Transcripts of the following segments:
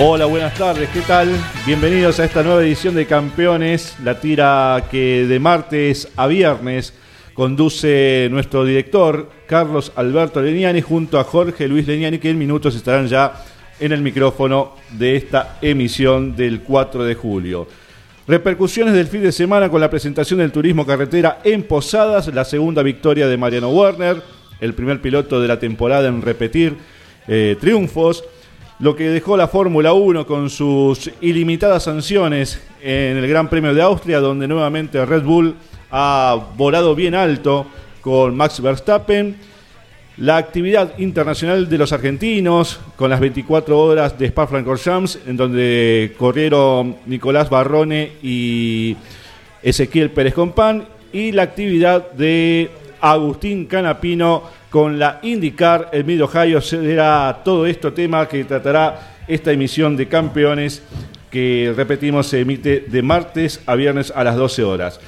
Hola, buenas tardes, ¿qué tal? Bienvenidos a esta nueva edición de Campeones, la tira que de martes a viernes conduce nuestro director Carlos Alberto Leniani junto a Jorge Luis Leniani, que en minutos estarán ya en el micrófono de esta emisión del 4 de julio. Repercusiones del fin de semana con la presentación del turismo carretera en Posadas, la segunda victoria de Mariano Werner, el primer piloto de la temporada en repetir eh, triunfos lo que dejó la Fórmula 1 con sus ilimitadas sanciones en el Gran Premio de Austria, donde nuevamente Red Bull ha volado bien alto con Max Verstappen. La actividad internacional de los argentinos, con las 24 horas de Spa-Francorchamps, en donde corrieron Nicolás Barrone y Ezequiel Pérez Compán, y la actividad de Agustín Canapino con la IndyCar, el Mid Ohio. Será todo esto tema que tratará esta emisión de campeones que, repetimos, se emite de martes a viernes a las 12 horas.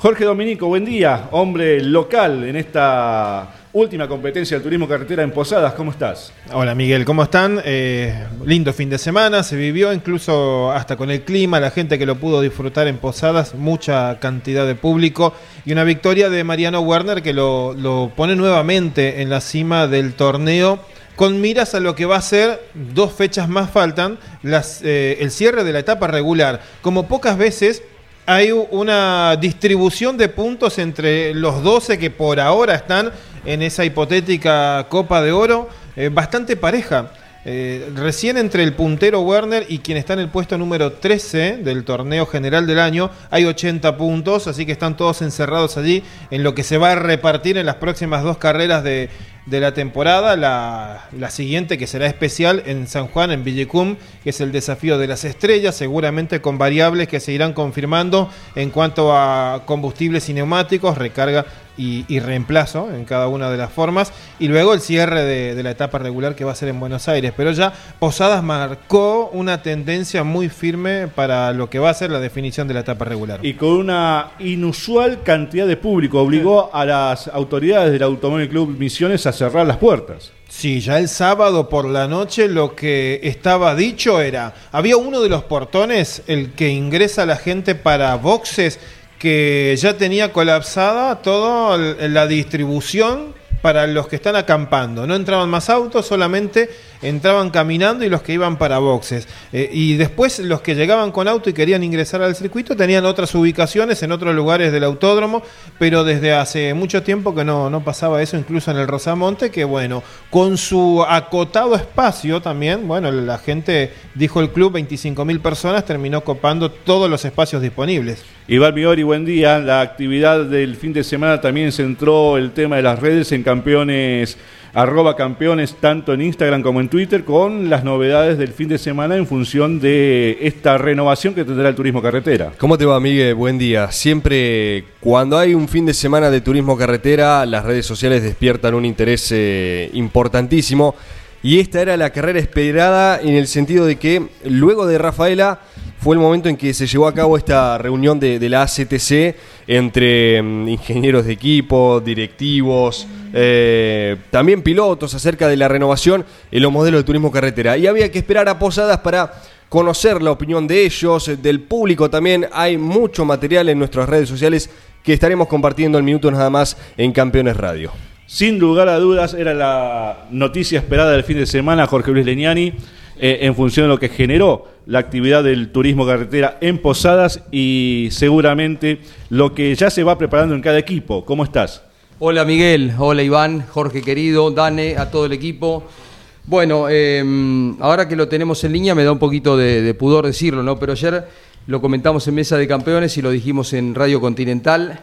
Jorge Dominico, buen día, hombre local en esta última competencia del turismo carretera en Posadas. ¿Cómo estás? Hola Miguel, ¿cómo están? Eh, lindo fin de semana, se vivió incluso hasta con el clima, la gente que lo pudo disfrutar en Posadas, mucha cantidad de público y una victoria de Mariano Werner que lo, lo pone nuevamente en la cima del torneo con miras a lo que va a ser, dos fechas más faltan, las, eh, el cierre de la etapa regular. Como pocas veces hay una distribución de puntos entre los 12 que por ahora están en esa hipotética Copa de Oro, eh, bastante pareja. Eh, recién entre el puntero Werner y quien está en el puesto número 13 del torneo general del año. Hay 80 puntos, así que están todos encerrados allí en lo que se va a repartir en las próximas dos carreras de, de la temporada, la, la, siguiente que será especial en San Juan, en Villicum, que es el desafío de las estrellas, seguramente con variables que se irán confirmando en cuanto a combustibles y neumáticos, recarga y, reemplazo en cada una de las formas. Y luego el cierre de, de, la etapa regular que va a ser en Buenos Aires. Pero ya Posadas marcó una tendencia muy firme para lo que va a ser la definición de la etapa regular. Y con una inusual cantidad de público, obligó a las autoridades del Automóvil Club Misiones a cerrar las puertas. Sí, ya el sábado por la noche lo que estaba dicho era, había uno de los portones, el que ingresa la gente para boxes, que ya tenía colapsada toda la distribución para los que están acampando. No entraban más autos, solamente entraban caminando y los que iban para boxes. Eh, y después los que llegaban con auto y querían ingresar al circuito tenían otras ubicaciones en otros lugares del autódromo, pero desde hace mucho tiempo que no, no pasaba eso, incluso en el Rosamonte, que bueno, con su acotado espacio también, bueno, la gente, dijo el club, 25 mil personas, terminó copando todos los espacios disponibles. Iván Miori, buen día. La actividad del fin de semana también centró el tema de las redes en campeones arroba campeones tanto en Instagram como en Twitter con las novedades del fin de semana en función de esta renovación que tendrá el turismo carretera. ¿Cómo te va, Miguel? Buen día. Siempre cuando hay un fin de semana de turismo carretera, las redes sociales despiertan un interés eh, importantísimo. Y esta era la carrera esperada en el sentido de que luego de Rafaela fue el momento en que se llevó a cabo esta reunión de, la ACTC entre mm, ingenieros de equipo, directivos, eh, también pilotos acerca de la renovación en los modelos de turismo carretera. Y había que esperar a Posadas para conocer la opinión de ellos, del público también. Hay mucho material en nuestras redes sociales que estaremos compartiendo en minutos nada más en Campeones Radio. sin lugar a dudas era la noticia esperada del fin de semana, Jorge Luis Leñani, eh, en función de lo que generó la actividad del turismo carretera en Posadas y seguramente lo que ya se va preparando en cada equipo. ¿Cómo estás? Hola Miguel, hola Iván, Jorge querido, Dane, a todo el equipo. Bueno, em, ahora que lo tenemos en línea me da un poquito de, de, pudor decirlo, ¿no? Pero ayer lo comentamos en Mesa de Campeones y lo dijimos en Radio Continental.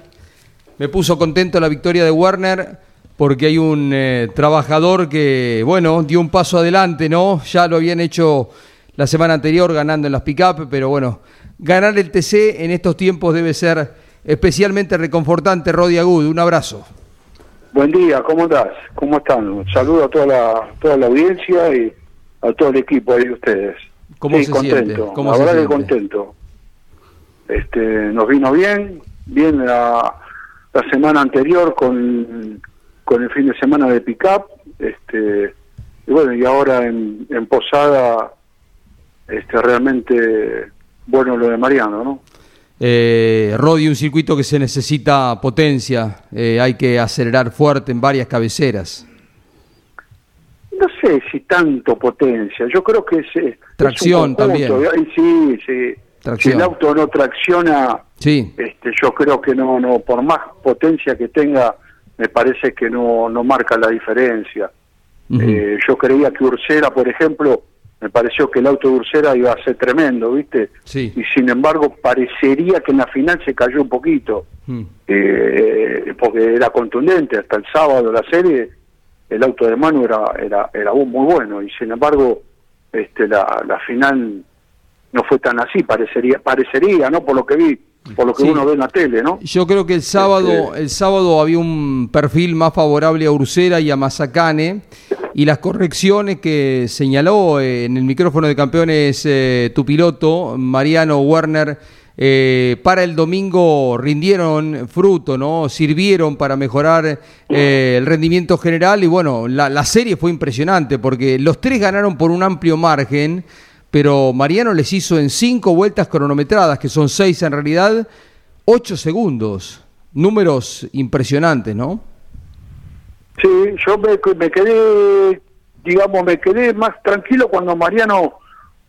Me puso contento la victoria de Warner porque hay un eh, trabajador que, bueno, dio un paso adelante, ¿no? Ya lo habían hecho la semana anterior ganando en las pick-up, pero bueno, ganar el TC en estos tiempos debe ser especialmente reconfortante, Rodi Agud. Un abrazo. Buen día, ¿cómo estás? ¿Cómo están? Saludo a toda la, toda la audiencia y a todo el equipo ahí de ustedes. ¿Cómo sí, se contento. siente? ¿Cómo la se verdad que siente? contento. Este, nos vino bien, bien la, la semana anterior con, con el fin de semana de pick-up, este, y bueno, y ahora en, en Posada, este, realmente bueno lo de Mariano, ¿no? Eh, Rodi, un circuito que se necesita potencia, eh, hay que acelerar fuerte en varias cabeceras. No sé si tanto potencia, yo creo que es... Tracción también. y Sí, sí. Tracción. Si el auto no tracciona, Sí, este, yo creo que no, no, por más potencia que tenga, me parece que no, no marca la diferencia. Eh, yo creía que Ursera, por ejemplo, me pareció que el auto de Ursera iba a ser tremendo, ¿viste? Sí. Y sin embargo, parecería que en la final se cayó un poquito, eh, porque era contundente. Hasta el sábado la serie, el auto de Manu era, era, era muy bueno, y sin embargo, este, la, la final no fue tan así, parecería, parecería, ¿no? Por lo que vi, por lo que Sí. uno ve en la tele, ¿no? Yo creo que el sábado, Este- el sábado había un perfil más favorable a Ursera y a Mazacane y las correcciones que señaló eh, en el micrófono de campeones eh, tu piloto, Mariano Werner, eh, para el domingo rindieron fruto, ¿no? Sirvieron para mejorar eh, el rendimiento general y bueno, la, la serie fue impresionante porque los tres ganaron por un amplio margen, pero Mariano les hizo en cinco vueltas cronometradas, que son seis en realidad, ocho segundos. Números impresionantes, ¿no? Sí, yo me, quedé, digamos, me quedé más tranquilo cuando Mariano,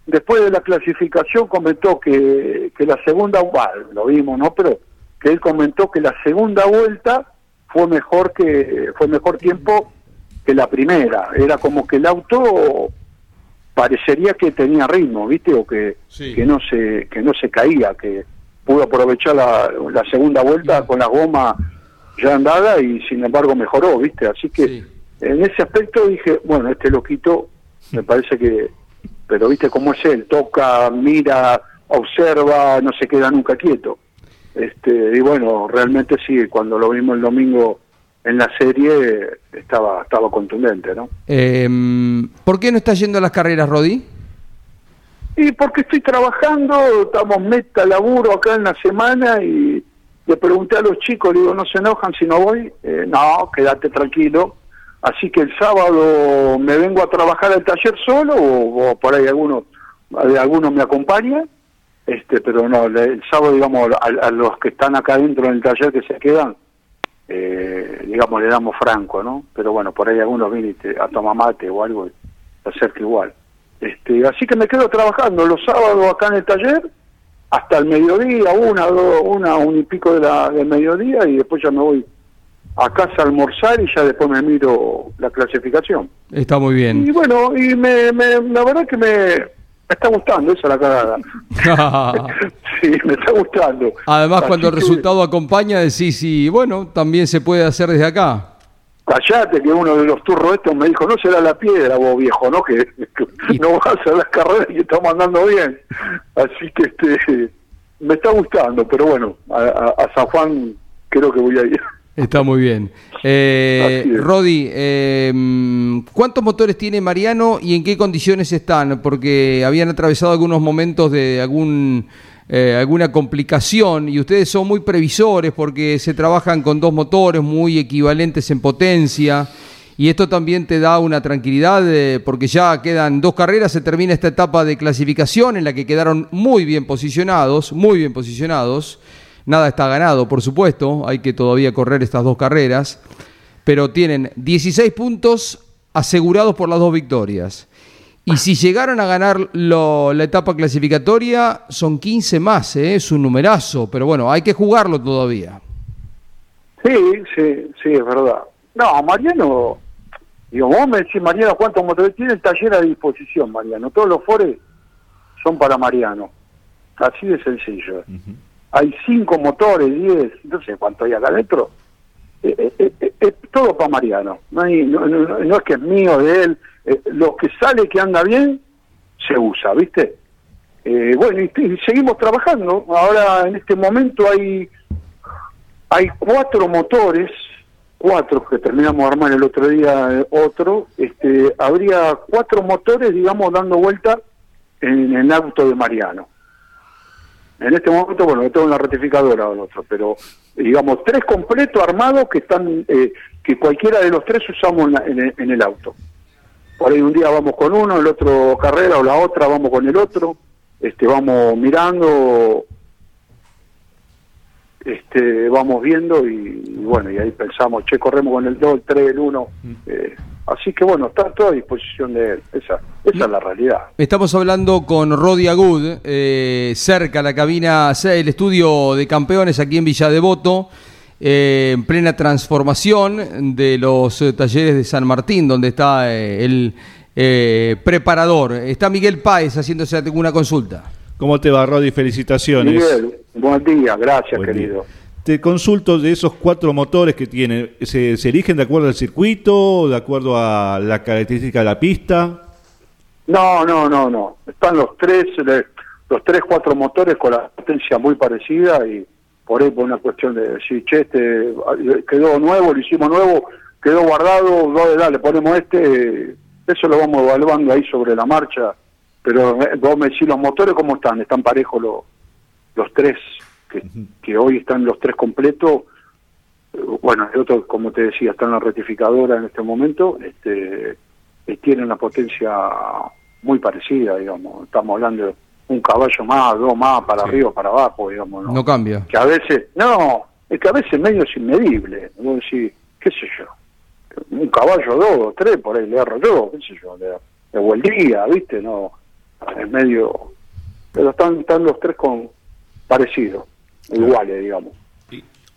después de la clasificación, comentó que, que la segunda, bueno, lo vimos, ¿no? Pero que él comentó que la segunda vuelta fue mejor que fue mejor tiempo que la primera. Era como que el auto parecería que tenía ritmo, ¿viste? O que, Sí. que no se que no se caía, que pudo aprovechar la, la segunda vuelta con la goma ya andada y sin embargo mejoró, ¿viste? Así que Sí. en ese aspecto dije, bueno, este loquito me parece que, pero viste cómo es él, toca, mira, observa, no se queda nunca quieto. Este, y bueno, realmente sí, cuando lo vimos el domingo en la serie estaba estaba contundente, ¿no? Eh, ¿Por qué no está yendo a las carreras, Rodi? Y porque estoy trabajando, estamos meta laburo acá en la semana y le pregunté a los chicos, le digo, ¿no se enojan si no voy? Eh, no, quédate tranquilo. Así que el sábado me vengo a trabajar al taller solo o, o por ahí algunos alguno me acompaña. Este, pero no, el sábado, digamos, a, a los que están acá dentro del taller que se quedan, eh, digamos, le damos franco, ¿no? Pero bueno, por ahí algunos vienen y te- a tomar mate o algo, y se acerca igual. Este, así que me quedo trabajando los sábados acá en el taller hasta el mediodía, una, dos, una, un y pico de la, del mediodía y después ya me voy a casa a almorzar y ya después me miro la clasificación. Está muy Y bien. bueno, y me, me- la verdad que me, me está gustando, esa es la cagada. sí, me está gustando. Además, Así cuando el que- resultado acompaña, decís, y bueno, también se puede hacer desde acá. Callate que uno de los turros estos me dijo, no será la piedra vos viejo, ¿no? Que, que no vas a las carreras y estamos andando bien. Así que este me está gustando, pero bueno, a, a- a San Juan creo que voy a ir. Está muy bien. Eh. Rodi, eh, ¿cuántos motores tiene Mariano y en qué condiciones están? Porque habían atravesado algunos momentos de algún eh, alguna complicación y ustedes son muy previsores porque se trabajan con dos motores muy equivalentes en potencia y esto también te da una tranquilidad eh, porque ya quedan dos carreras, se termina esta etapa de clasificación en la que quedaron muy bien posicionados, muy bien posicionados. Nada está ganado, por supuesto, hay que todavía correr estas dos carreras. pero tienen 16 puntos asegurados por las dos victorias. Y si llegaron a ganar lo- la etapa clasificatoria, son 15 más, ¿eh? es un numerazo, pero bueno, hay que jugarlo todavía. Sí, sí, sí, es verdad. No, Mariano, digo, vos me decís, Mariano, ¿cuántos motores tiene el taller a disposición, Mariano? Todos los fores son para Mariano. Así de sencillo. Hay cinco motores, diez, no sé cuánto hay acá adentro. Eh, eh, eh, eh, todo para Mariano. No, hay, no, no- no- es que es mío, de él. Eh, lo que sale que anda bien, se usa, ¿viste? Bueno, y, seguimos trabajando. Ahora, en este momento, hay hay cuatro motores, cuatro que terminamos de armar el otro día, otro, este, habría cuatro motores, digamos, dando vuelta en el auto de Mariano. En este momento, bueno, yo tengo en la ratificadora el otro, pero digamos, tres completos armados que están, eh, que cualquiera de los tres usamos en, la- en el, en el auto. Por ahí un día vamos con uno, el otro carrera o la otra vamos con el otro, este, vamos mirando este, vamos viendo y, y bueno, y ahí pensamos, che, corremos con el 2, el 3, el 1. eh, así que bueno, está todo a disposición de él. Esa, esa es la realidad. Estamos hablando con Rodi Agud, eh, cerca la cabina, el estudio de campeones aquí en Villa Devoto, eh, en plena transformación de los eh, talleres de San Martín, donde está eh, el eh, preparador. Está Miguel Páez haciéndose alguna consulta. ¿Cómo te va, Rodi? Felicitaciones. Miguel, buen día, gracias, Buen día. Te consulto de esos cuatro motores que tienen. ¿Se, se eligen de acuerdo al circuito, de acuerdo a la característica de la pista? No, no, no, no. Están los tres, los tres, cuatro motores con la potencia muy parecida y por ahí por una cuestión de decir, che, este quedó nuevo, lo hicimos nuevo, quedó guardado, dale, dale, ponemos este, eso lo vamos evaluando ahí sobre la marcha. Pero eh, vos me decís, los motores, ¿cómo están? ¿Están parejos los, los tres? Que, que hoy están los tres completos. Eh, Bueno, el otro, como te decía, está en la rectificadora en este momento. Este, tiene una potencia muy parecida, digamos. Estamos hablando de un caballo más, dos más, para arriba, para abajo, digamos. ¿no? No cambia. Que a veces, no, es que a veces medio es inmedible. Vos decís, qué sé yo, un caballo, dos, tres, por ahí le agarro yo, qué sé yo, le, le día, ¿viste? No, es medio. Pero están, están los tres con parecidos, iguales, digamos.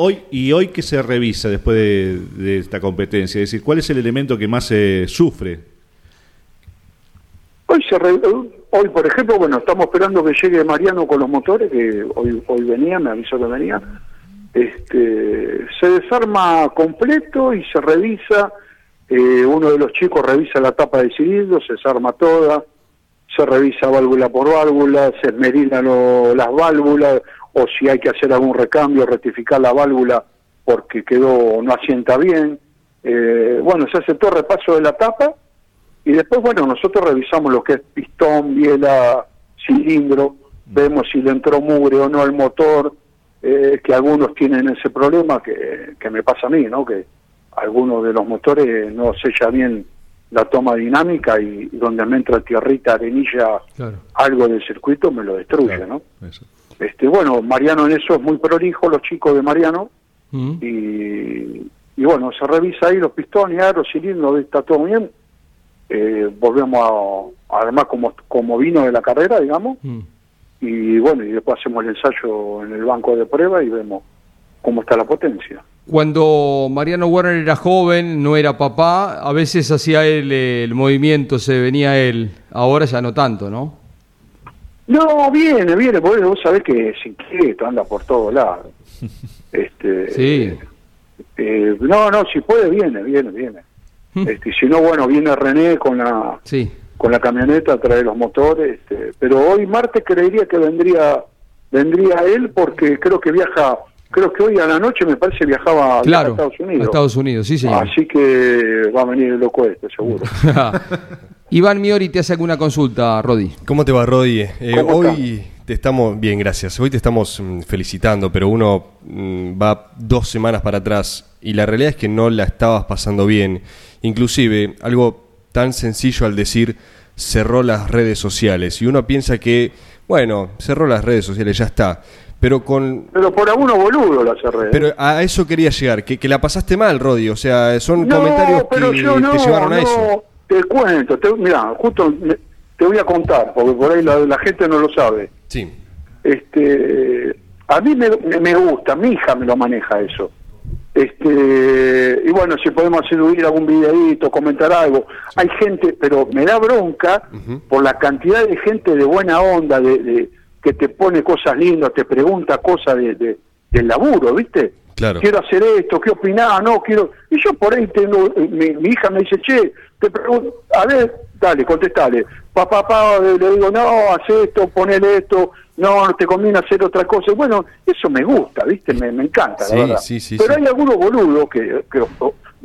Hoy y hoy qué se revisa después de, de esta competencia, es decir, ¿cuál es el elemento que más se sufre? Hoy, se re- hoy, por ejemplo, bueno, estamos esperando que llegue Mariano con los motores, que hoy hoy venía, me avisó que venía. Este, se desarma completo y se revisa. eh, uno de los chicos revisa la tapa de cilindro, se desarma toda, se revisa válvula por válvula, se esmerinan lo- las válvulas, o si hay que hacer algún recambio, rectificar la válvula porque quedó no asienta bien. Eh, bueno, se hace todo repaso de la tapa y después, bueno, nosotros revisamos lo que es pistón, biela, cilindro, vemos si le entró mugre o no al motor, eh, que algunos tienen ese problema que, que me pasa a mí, ¿no? Que algunos de los motores no sella bien la toma dinámica y, donde me entra tierrita, arenilla, Claro. algo del circuito me lo destruye, Claro, ¿no? eso. Este, bueno, Mariano en eso es muy prolijo, los chicos de Mariano, Mm. y, y bueno, se revisa ahí los pistones, aros, cilindros, está todo bien. Eh, volvemos a, además como, como vino de la carrera, digamos, Mm. y bueno, y después hacemos el ensayo en el banco de prueba y vemos cómo está la potencia. Cuando Mariano Werner era joven, no era papá, a veces hacía él el movimiento, se venía él. Ahora ya no tanto, ¿no? No, viene, viene, porque vos sabés que es inquieto, anda por todos lados. Este, Sí. eh, no, no, si puede, viene, viene, viene. Este, si no, bueno, viene René con la Sí. con la camioneta a traer los motores, este, pero hoy martes creería que vendría vendría él porque creo que viaja, creo que hoy a la noche me parece viajaba Claro, a Estados Unidos. a Estados Unidos, sí, señor. Así que va a venir el loco este, seguro. Iván Miori te hace alguna consulta, Rodi. ¿Cómo te va, Rodi? Eh, ¿Cómo hoy te estamos, bien, gracias. Hoy te estamos mm, felicitando, pero uno mm, va dos semanas para atrás y la realidad es que no la estabas pasando bien. Inclusive, algo tan sencillo al decir cerró las redes sociales y uno piensa que, bueno, cerró las redes sociales, ya está. Pero con. Pero por algunos boludos la cerré. ¿eh? Pero a eso quería llegar, que, que la pasaste mal, Rodi. O sea, son no, comentarios que yo no, te llevaron a no, eso. Te cuento, te, mira, justo me- te voy a contar, porque por ahí la, la gente no lo sabe. Sí. Este, a mí me, gusta, mi hija me lo maneja eso. Este, y bueno, si podemos subir algún videíto, comentar algo. Hay gente, pero me da bronca por la cantidad de gente de buena onda, de, de- que te pone cosas lindas, te pregunta cosas de, de- del laburo, ¿viste? Claro. Quiero hacer esto, ¿qué opinás? No, quiero... Y yo por ahí tengo, mi, mi hija me dice, che, te pregunto, a ver, dale, contestale. Papá, papá, le digo, no, haz esto, ponele esto, no, no te conviene hacer otra cosa. Bueno, eso me gusta, ¿viste? Me, me encanta, Sí, la verdad. sí, sí, Pero sí. hay algunos boludos que, que,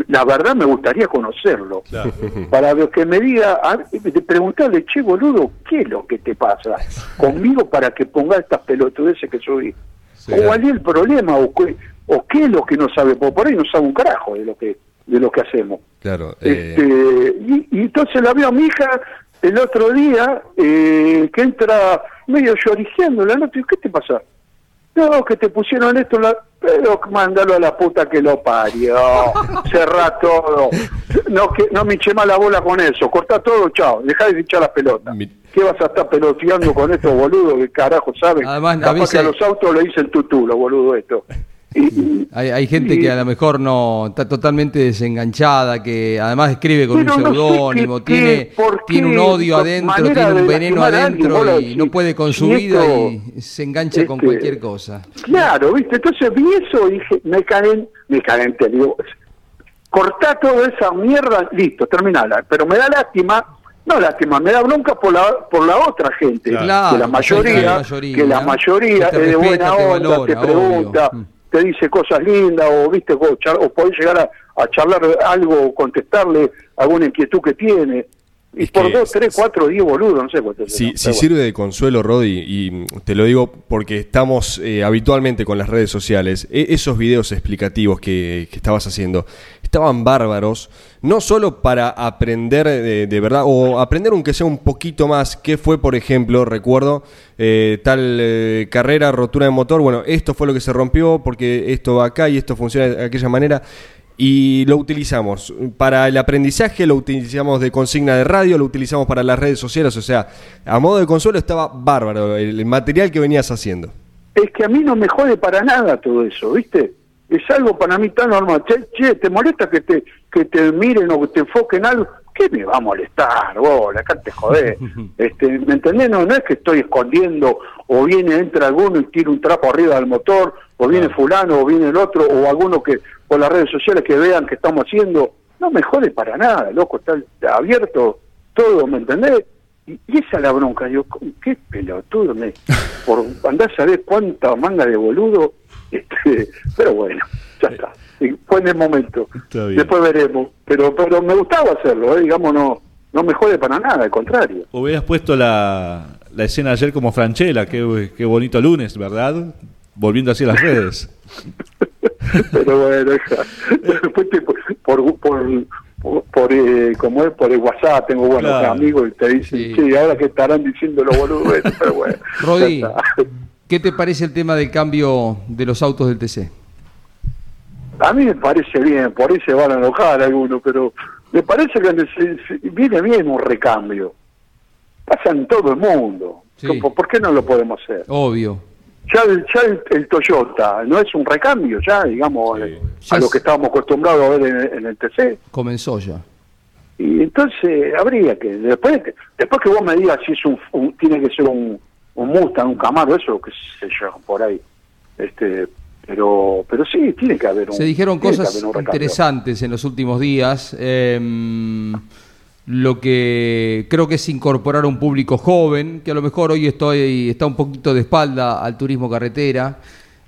la verdad me gustaría conocerlo. Para que me diga, a- preguntarle, che, boludo, ¿qué es lo que te pasa conmigo para que ponga estas pelotudeces que subí? o cuál es el problema, o qué, o qué es lo que no sabe, porque por ahí no sabe un carajo de lo que de lo que hacemos. Claro. eh, Este, y, y entonces la veo a mi hija el otro día eh, que entra medio lloriqueando la noche. ¿Qué te pasa? No, que te pusieron esto, la... pero mándalo a la puta que lo parió. Cerrá todo. No, que, no me eché más la bola con eso. Cortá todo, chao. Dejá de echar las pelotas. Mi- ¿Qué vas a estar peloteando con estos boludos que carajo saben? Además, Capaz que a los autos le dicen tutú, los boludos estos. Hay, hay gente que a lo mejor no está totalmente desenganchada, que además escribe con Pero un no seudónimo, tiene, tiene un odio adentro, tiene un veneno alguien, adentro lo y decís, no puede con su vida y se engancha con este, cualquier cosa. Claro, ¿viste? Entonces vi eso y dije, me caen, me calenté, digo, cortá toda esa mierda, listo, terminala. Pero me da lástima, no lástima, me da bronca por la, por la otra gente, Claro, que la mayoría, la mayoría, que la mayoría que es de buena onda, valora, te pregunta, obvio. Te dice cosas lindas, o viste, o, o podés llegar a, a charlar algo, o contestarle alguna inquietud que tiene. Y Es por que dos, tres, cuatro, diez boludos, no sé cuántos. Si, si sirve de consuelo, Rodi, y te lo digo porque estamos eh, habitualmente con las redes sociales, e- esos videos explicativos que, que estabas haciendo estaban bárbaros, no solo para aprender de, de verdad, o aprender aunque sea un poquito más, qué fue, por ejemplo, recuerdo, eh, tal eh, carrera, rotura de motor, bueno, esto fue lo que se rompió porque esto va acá y esto funciona de aquella manera. Y lo utilizamos para el aprendizaje, lo utilizamos de consigna de radio, lo utilizamos para las redes sociales, o sea, a modo de consuelo estaba bárbaro el, material que venías haciendo. es que a mí no me jode para nada todo eso, ¿viste? Es algo para mí tan normal. Che, che, ¿te molesta que te que te miren o que te enfoquen algo? ¿Qué me va a molestar, vos? Acá te jodés. este, ¿Me entendés? No, no es que estoy escondiendo o viene, entra alguno y tira un trapo arriba del motor, o viene fulano, o viene el otro, o alguno que por las redes sociales que vean que estamos haciendo. No me jode para nada, loco, está abierto todo, ¿me entendés? Y, esa es la bronca, yo, qué pelotudo, me, por andar a saber cuánta manga de boludo, este, pero bueno, ya está, Y fue en el momento, después veremos, pero pero me gustaba hacerlo, ¿eh? digamos, no, no me jode para nada, al contrario. Hubieras puesto la, la escena ayer como Franchella, qué, qué bonito lunes, ¿verdad? Volviendo así a las redes. pero bueno, te- por, por, por, por, eh, como es, por el WhatsApp tengo buenos Claro. amigos y te dicen, Sí. sí, ahora que estarán diciendo los boludos, pero bueno. Está. ¿qué te parece el tema del cambio de los autos del TC? A mí me parece bien, por ahí se van a enojar algunos, pero me parece que se- se- viene bien un recambio. Pasa en todo el mundo. Sí. ¿Por, qué no lo podemos hacer? Obvio. Ya, el, ya el, el Toyota no es un recambio, ya, digamos, eh, Ya a lo que estábamos acostumbrados a ver en, en el TC. Comenzó ya. Y entonces habría que, después, después que vos me digas si es un, un- tiene que ser un, un Mustang, un Camaro, eso, qué sé yo, por ahí. este Pero pero sí, tiene que haber un Se dijeron cosas interesantes en los últimos días. Em, lo que creo que es incorporar a un público joven, que a lo mejor hoy estoy, está un poquito de espalda al turismo carretera.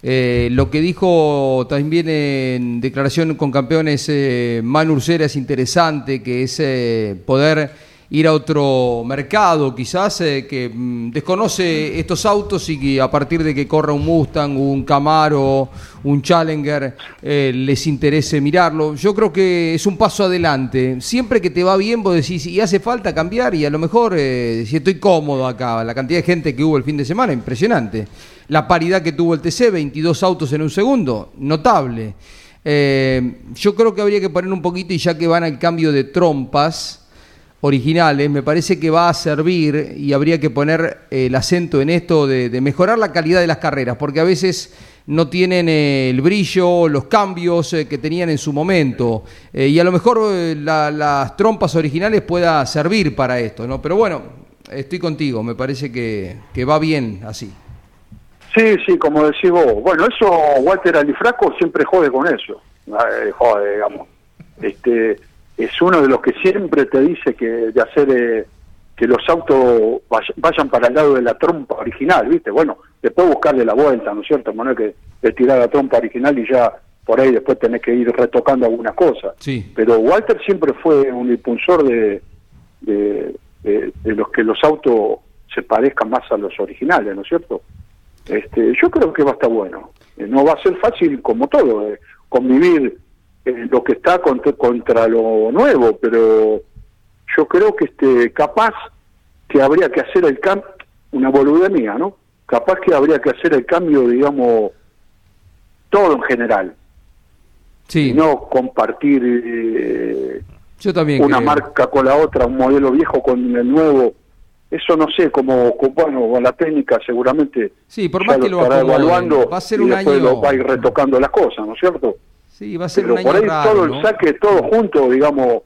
Eh, lo que dijo también en declaración con campeones eh, Manu Ursera es interesante, que es eh, poder ir a otro mercado, quizás, eh, que mm, desconoce estos autos y que a partir de que corra un Mustang, un Camaro, un Challenger, eh, les interese mirarlo. Yo creo que es un paso adelante. Siempre que te va bien, vos decís, y hace falta cambiar, y a lo mejor, eh, si estoy cómodo acá, la cantidad de gente que hubo el fin de semana, impresionante. La paridad que tuvo el TC, 22 autos en un segundo, notable. yo creo que habría que poner un poquito, y ya que van al cambio de trompas, originales, me parece que va a servir y habría que poner el acento en esto de, mejorar la calidad de las carreras, porque a veces no tienen eh, el brillo, los cambios eh, que tenían en su momento. Eh, y a lo mejor las trompas originales pueda servir para esto, ¿no? Pero bueno, estoy contigo, me parece que, va bien así. Sí, sí, como decís vos. Bueno, eso Walter Alifraco siempre jode con eso. jode, digamos. Este, es uno de los que siempre te dice que de hacer eh, que los autos vayan para el lado de la trompa original, ¿viste? Bueno, después buscarle la vuelta, ¿no es cierto? No que de tirar la trompa original y ya por ahí después tenés que ir retocando algunas cosas. Sí. Pero Walter siempre fue un impulsor de, de, los que los autos se parezcan más a los originales, ¿no es cierto? Este, yo creo que va a estar bueno. Eh, no va a ser fácil como todo, eh, convivir eh, lo que está contra, lo nuevo, pero yo creo que este capaz que habría que hacer el cambio, una boludez mía, ¿no? Capaz que habría que hacer el cambio, digamos, todo en general. Sí. no compartir eh, yo también una marca con la otra, un modelo viejo con el nuevo. Eso no sé, como, bueno, con la técnica seguramente sí, por más que lo estará evaluando va a ser y un después año... lo va a ir retocando las cosas, ¿no es cierto? Sí, va a ser Pero un por ahí todo ¿no? el saque, todo junto, digamos,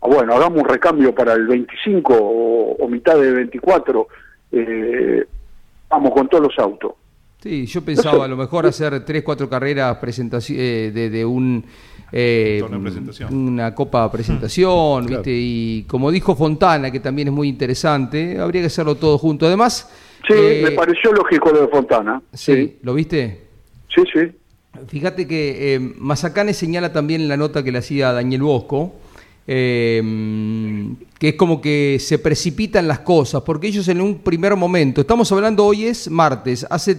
ah, bueno, hagamos un recambio para el 25 o, mitad de 24, eh, vamos con todos los autos. Sí, yo pensaba a lo mejor hacer tres, cuatro carreras presentación, eh, de, un... Eh, una copa presentación, ¿viste? y como dijo Fontana, que también es muy interesante, habría que hacerlo todo junto. Además... Sí, me pareció lógico lo de Fontana. sí. ¿lo viste? Sí, sí. Fíjate que eh, señala también en la nota que le hacía Daniel Bosco, eh, que es como que se precipitan las cosas, porque ellos en un primer momento, estamos hablando hoy es martes, hace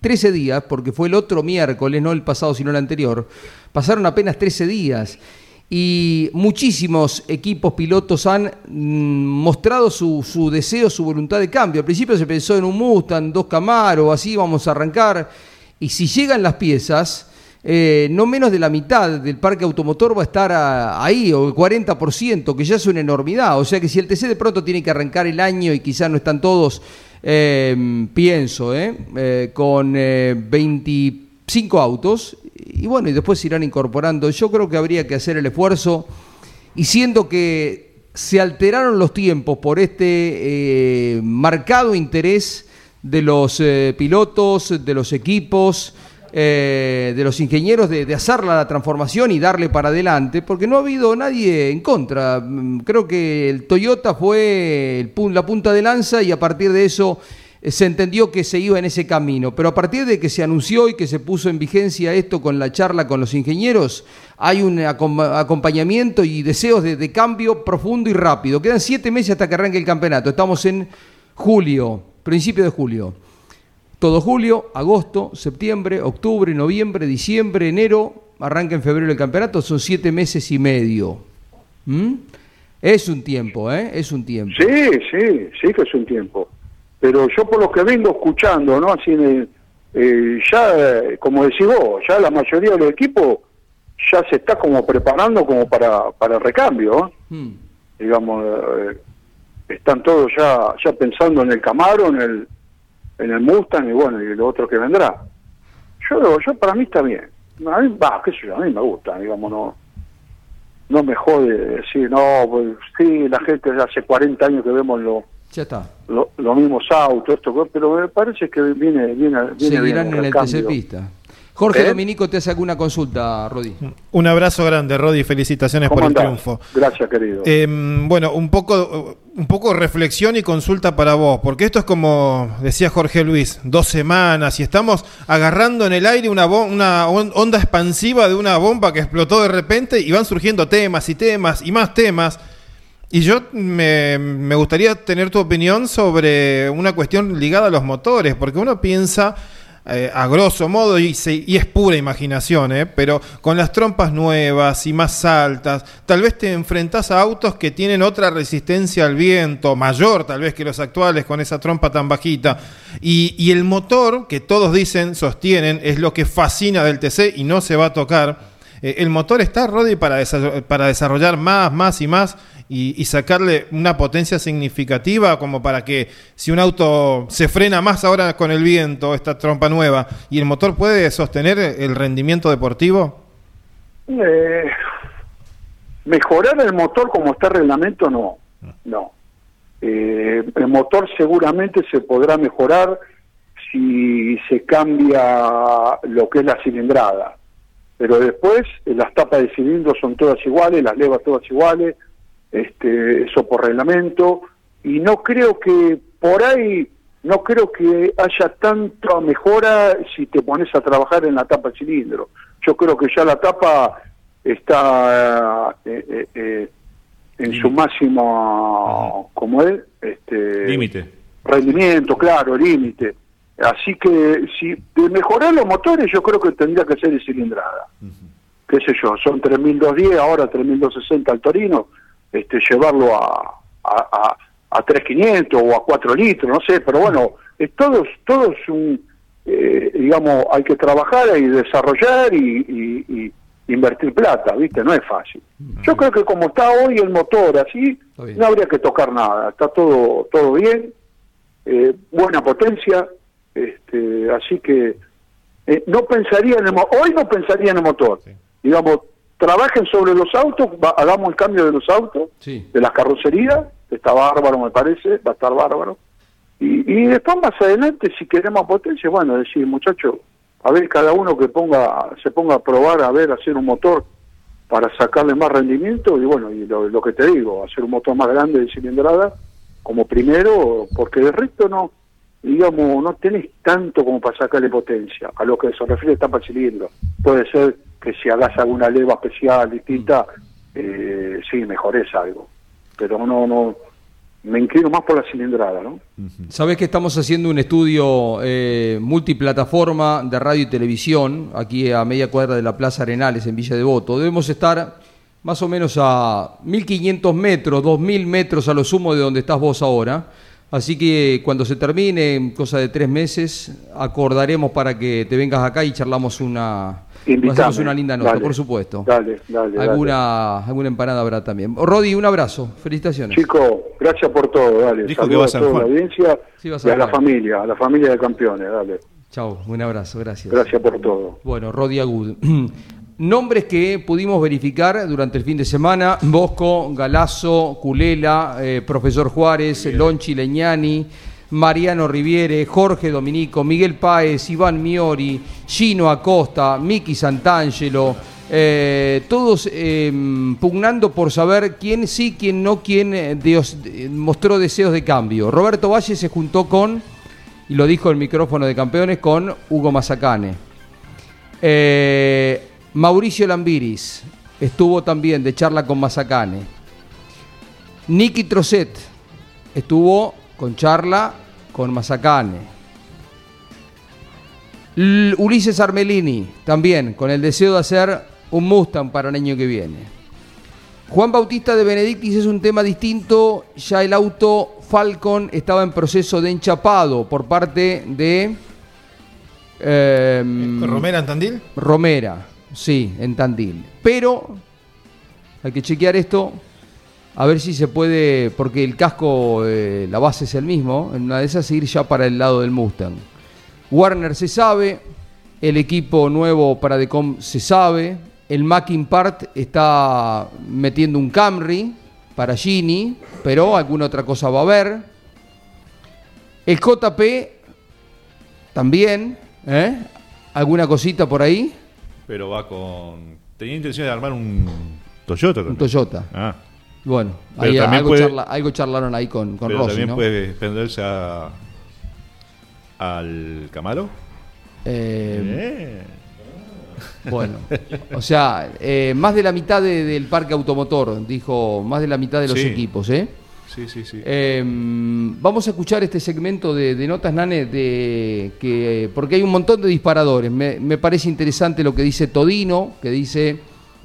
13 días, porque fue el otro miércoles, no el pasado sino el anterior, pasaron apenas 13 días y muchísimos equipos pilotos han mm, mostrado su, su, deseo, su voluntad de cambio. Al principio se pensó en un Mustang, dos Camaro, así vamos a arrancar y si llegan las piezas, eh, no menos de la mitad del parque automotor va a estar ahí, o el 40%, que ya es una enormidad. O sea que si el TC de pronto tiene que arrancar el año y quizás no están todos, eh, pienso, eh, con 25 autos, y bueno, y después se irán incorporando. Yo creo que habría que hacer el esfuerzo, y siendo que se alteraron los tiempos por este marcado interés, de los eh, pilotos, de los equipos, eh, de los ingenieros de, de, hacerla la transformación y darle para adelante, porque no ha habido nadie en contra. Mm, creo que el Toyota fue la punta de lanza y a partir de eso eh, se entendió que se iba en ese camino. Pero a partir de que se anunció y que se puso en vigencia esto con la charla con los ingenieros, hay un acompañamiento y deseos de, de cambio profundo y rápido. Quedan siete meses hasta que arranque el campeonato. Estamos en julio principio de julio. Todo julio, agosto, septiembre, octubre, noviembre, diciembre, enero, arranca en febrero el campeonato, son siete meses y medio. ¿Mm? Es un tiempo, ¿eh? Es un tiempo. Sí, sí, sí que es un tiempo. Pero yo por lo que vengo escuchando, ¿no? Así, eh, ya, como decís vos, ya la mayoría de los equipos ya se está como preparando como para, para el recambio, ¿eh? Digamos, eh, están todos ya ya pensando en el Camaro, en el en el Mustang y bueno, y lo otro que vendrá. Yo yo para mí está bien. A mí, va, qué sé yo, a mí me gusta, digamos, no no me jode decir, no, pues sí, la gente de hace 40 años que vemos lo, ya está. los mismos autos, esto, pero me parece que viene, viene, viene Seguirán en el TC Pista. Jorge ¿Eh? Dominico te hace alguna consulta, Rodi. Un abrazo grande, Rodi, felicitaciones por el triunfo. Gracias, querido. Em, bueno, un poco, un poco reflexión y consulta para vos, porque esto es como decía Jorge Luis, dos semanas y estamos agarrando en el aire una, una onda expansiva de una bomba que explotó de repente y van surgiendo temas y temas y más temas. Y yo me, me gustaría tener tu opinión sobre una cuestión ligada a los motores, porque uno piensa eh, a grosso modo, y, es pura imaginación, ¿eh? pero con las trompas nuevas y más altas, tal vez te enfrentás a autos que tienen otra resistencia al viento, mayor tal vez que los actuales con esa trompa tan bajita. Y, el motor, que todos dicen, sostienen, es lo que fascina del TC y no se va a tocar. Eh, el motor está, Roddy, para, para desarrollar más, más y más y, sacarle una potencia significativa como para que si un auto se frena más ahora con el viento, esta trompa nueva, y el motor puede sostener el rendimiento deportivo? Eh, mejorar el motor como está el reglamento, no. No. Eh, el motor seguramente se podrá mejorar si se cambia lo que es la cilindrada. Pero después eh, las tapas de cilindros son todas iguales, las levas todas iguales, este, eso por reglamento. Y no creo que por ahí, no creo que haya tanta mejora si te pones a trabajar en la tapa de cilindro. Yo creo que ya la tapa está eh, eh, eh, en su máximo, como es, este, Límite. rendimiento, claro, límite. Así que si de mejorar los motores, yo creo que tendría que ser de cilindrada. Qué sé yo, son 3210, ahora 3260 al Torino, este, llevarlo a, a, a, a 3500 o a 4 litros, no sé, pero bueno, es todo, todo es un, eh, digamos, hay que trabajar y desarrollar y, y- y invertir plata, ¿viste? No es fácil. Yo creo que como está hoy el motor así, no habría que tocar nada, está todo, todo bien, eh, buena potencia, este, así que eh, no pensaría en el hoy no pensaría en el motor. Digamos, trabajen sobre los autos, va- hagamos el cambio de los autos, Sí. de las carrocerías, está bárbaro me parece, va a estar bárbaro. Y, y después más adelante, si queremos potencia, bueno, decir, muchachos, a ver cada uno que ponga, se ponga a probar, a ver, hacer un motor para sacarle más rendimiento y bueno, y lo, lo que te digo, hacer un motor más grande de cilindrada como primero, porque de resto no, digamos, no tenés tanto como para sacarle potencia. A lo que se refiere tapa cilindro. Puede ser que si hagas alguna leva especial, distinta, eh, sí, mejores algo. Pero no, no, me inclino más por la cilindrada, ¿no? Sabés que estamos haciendo un estudio eh, multiplataforma de radio y televisión aquí a media cuadra de la Plaza Arenales en Villa Devoto. Debemos estar más o menos a 1500 metros, 2000 metros a lo sumo de donde estás vos ahora. Así que cuando se termine, en cosa de tres meses, acordaremos para que te vengas acá y charlamos una, hacemos una linda nota, Dale. por supuesto. Dale, dale, dale. alguna, alguna empanada habrá también. Rodi, un abrazo, felicitaciones. Chico, gracias por todo, dale. Dijo que Saludos va a toda la audiencia Sí, a y a la familia, a la familia de campeones, dale. Chao, un abrazo, gracias. Gracias por todo. Bueno, Rodi Agud. Nombres que pudimos verificar durante el fin de semana: Bosco, Galazo, Culela, eh, Profesor Juárez, Lonchi Leñani, Mariano Riviere, Jorge Dominico, Miguel Páez, Iván Miori, Gino Acosta, Miki Santangelo. eh, todos eh, pugnando por saber quién sí, quién no, quién Dios, mostró deseos de cambio. Roberto Valle se juntó con, y lo dijo el micrófono de campeones, con Hugo Mazacane. Eh, Mauricio Lambiris estuvo también de charla con Mazacane. Nicky Trocet estuvo con charla con Mazacane. L- Ulises Armelini también con el deseo de hacer un Mustang para el año que viene. Juan Bautista de Benedictis es un tema distinto. Ya el auto Falcon estaba en proceso de enchapado por parte de em, ¿Romera en Tandil? Romera, sí, en Tandil. Pero hay que chequear esto, a ver si se puede, porque el casco, eh, la base es el mismo, en una de esas ir ya para el lado del Mustang. Warner se sabe, el equipo nuevo para Decom se sabe, el Mackin Part está metiendo un Camry para Gini, pero alguna otra cosa va a haber. El JP también, ¿eh? ¿Alguna cosita por ahí? Pero va con. Tenía intención de armar un Toyota Un también. Toyota. Ah. Bueno, ahí algo, puede- charla- algo charlaron ahí con, con pero Rossi, también ¿no? puede prenderse a. al Camaro. Eh, Eh. Bueno, o sea, eh, más de la mitad de- del parque automotor, dijo, más de la mitad de los Sí. equipos, ¿eh? Sí, sí, sí. Eh, vamos a escuchar este segmento de, notas, Nane, de que porque hay un montón de disparadores. Me, parece interesante lo que dice Todino, que dice,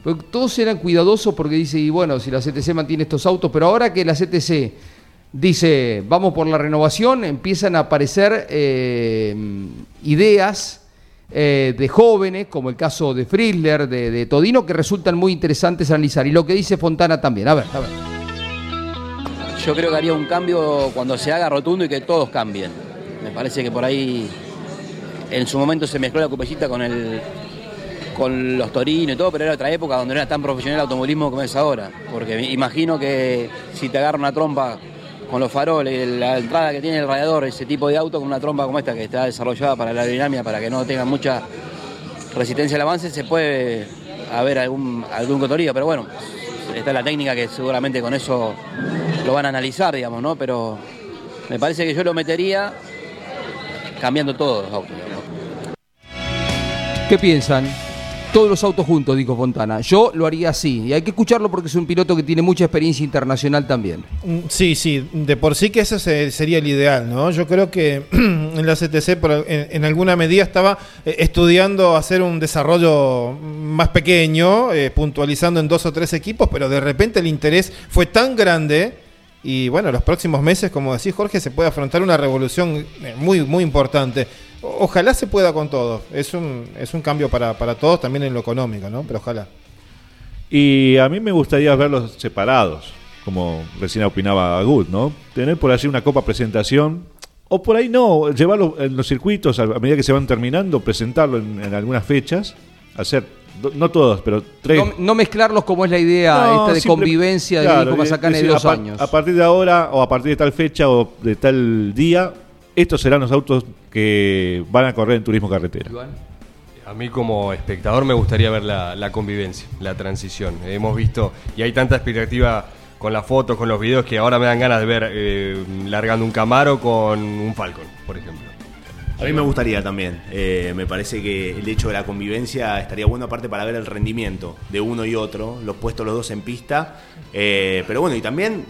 porque todos eran cuidadosos porque dice, y bueno, si la CTC mantiene estos autos, pero ahora que la CTC dice, vamos por la renovación, empiezan a aparecer eh, ideas de jóvenes, como el caso de Friedler, de, de Todino, que resultan muy interesantes analizar. Y lo que dice Fontana también. A ver, a ver. Yo creo que haría un cambio cuando se haga rotundo y que todos cambien. Me parece que por ahí en su momento se mezcló la cupecita con el con los torinos y todo, pero era otra época donde no era tan profesional el automovilismo como es ahora. Porque imagino que si te agarra una trompa con los faroles, la entrada que tiene el radiador, ese tipo de auto con una trompa como esta que está desarrollada para la aerodinámica, para que no tenga mucha resistencia al avance, se puede haber algún, algún cotorío, pero bueno, está la técnica que seguramente con eso lo van a analizar, digamos, ¿no? Pero me parece que yo lo metería cambiando todos los autos. ¿Qué piensan? Todos los autos juntos, dijo Fontana. Yo lo haría así. Y hay que escucharlo porque es un piloto que tiene mucha experiencia internacional también. Mm, Sí, sí, de por sí que ese se- sería el ideal, ¿no? Yo creo que en la CTC en alguna medida estaba eh, estudiando hacer un desarrollo más pequeño, eh, puntualizando en dos o tres equipos, pero de repente el interés fue tan grande y bueno, los próximos meses, como decís Jorge, se puede afrontar una revolución eh, muy, muy importante. Ojalá se pueda con todo. Es un, es un cambio para, para todos, también en lo económico, ¿no? Pero ojalá. Y a mí me gustaría verlos separados, como recién opinaba Good, ¿no? Tener por allí una copa presentación, o por ahí no, llevarlo en los circuitos a medida que se van terminando, presentarlo en, en algunas fechas, hacer, no todos, pero tres. No, no mezclarlos como es la idea No, esta de simple- convivencia claro, de Mazacane de decir, dos años. A partir de ahora, o a partir de tal fecha, o de tal día, estos serán los autos que van a correr en turismo carretera. A mí como espectador me gustaría ver la, la convivencia, la transición. Hemos visto, y hay tanta expectativa con las fotos, con los videos, que ahora me dan ganas de ver eh, largando un Camaro con un Falcon, por ejemplo. A mí me gustaría también. Eh, me parece que el hecho de la convivencia estaría bueno aparte para ver el rendimiento de uno y otro, los puestos los dos en pista. Eh, pero bueno, y también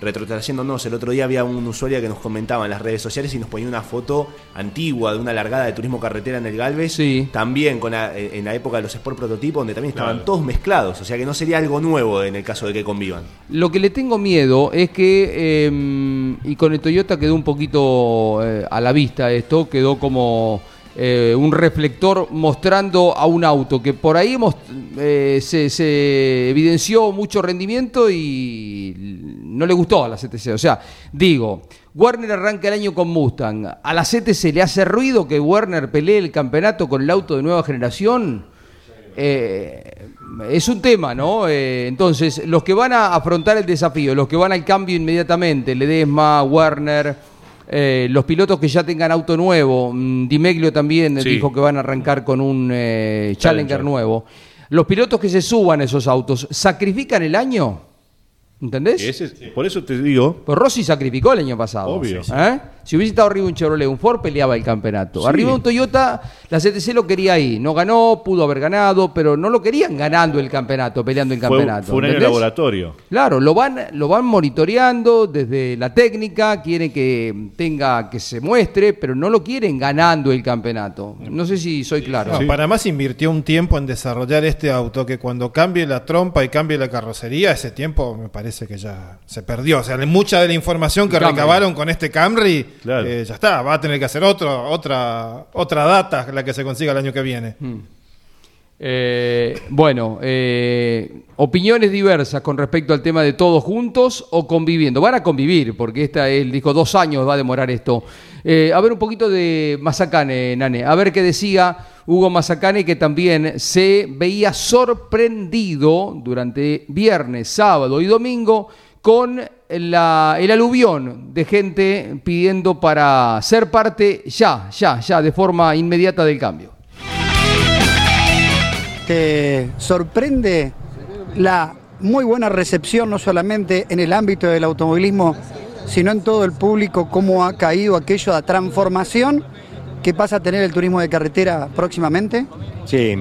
retrotrayéndonos, el otro día había un usuario que nos comentaba en las redes sociales y nos ponía una foto antigua de una largada de turismo carretera en el Galvez. Sí. También con la- en la época de los Sport Prototipo, donde también estaban Claro. todos mezclados. O sea que no sería algo nuevo en el caso de que convivan. Lo que le tengo miedo es que, eh, y con el Toyota quedó un poquito eh, a la vista esto, quedó como eh, un reflector mostrando a un auto que por ahí eh, se, evidenció mucho rendimiento y no le gustó a la CTC. O sea, digo, Werner arranca el año con Mustang. ¿A la CTC le hace ruido que Werner pelee el campeonato con el auto de nueva generación? Eh, es un tema, ¿no? Entonces, los que van a afrontar el desafío, los que van al cambio inmediatamente, Ledesma, Werner, eh, los pilotos que ya tengan auto nuevo, mm, Di Meglio también Sí. dijo que van a arrancar con un eh, Challenger, Challenger. nuevo. Los pilotos que se suban a esos autos, ¿sacrifican el año? ¿Entendés? Ese- por eso te digo, Pues Rossi sacrificó el año pasado. Obvio. ¿Eh? Si hubiese estado arriba un Chevrolet, un Ford peleaba el campeonato. Sí. Arriba un Toyota, la CTC lo quería ahí. No ganó, pudo haber ganado, pero no lo querían ganando el campeonato, peleando el fue, campeonato. fue un año de ¿entendés? laboratorio. Claro, lo van, lo van monitoreando desde la técnica, quieren que tenga, que se muestre, pero no lo quieren ganando el campeonato. No sé si soy claro. No, Para más invirtió un tiempo en desarrollar este auto que cuando cambie la trompa y cambie la carrocería, ese tiempo me parece que ya se perdió. O sea, mucha de la información que recabaron con este Camry, Claro. eh, ya está, va a tener que hacer otro, otra, otra data la que se consiga el año que viene. Eh, bueno, eh, opiniones diversas con respecto al tema de todos juntos o conviviendo. Van a convivir, porque esta, él dijo dos años va a demorar esto. Eh, a ver un poquito de Mazacane, Nane. A ver qué decía Hugo Mazacane, que también se veía sorprendido durante viernes, sábado y domingo con la- el aluvión de gente pidiendo para ser parte ya, ya, ya, de forma inmediata del cambio. te sorprende la muy buena recepción, no solamente en el ámbito del automovilismo, sino en todo el público, cómo ha caído aquello de transformación que pasa a tener el turismo de carretera próximamente? Sí,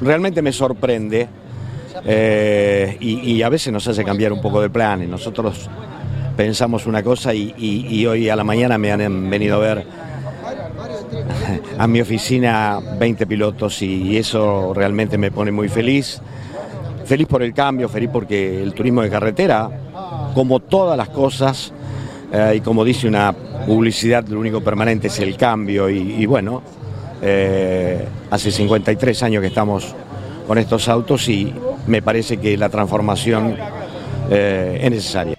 realmente me sorprende eh, y, y a veces nos hace cambiar un poco de planes. Nosotros pensamos una cosa y, y- y hoy a la mañana me han venido a ver a mi oficina 20 pilotos y, y eso realmente me pone muy feliz. Feliz por el cambio, feliz porque el turismo de carretera, como todas las cosas, eh, y como dice una publicidad, lo único permanente es el cambio. Y, y bueno, eh, hace 53 años que estamos con estos autos y me parece que la transformación eh, es necesaria.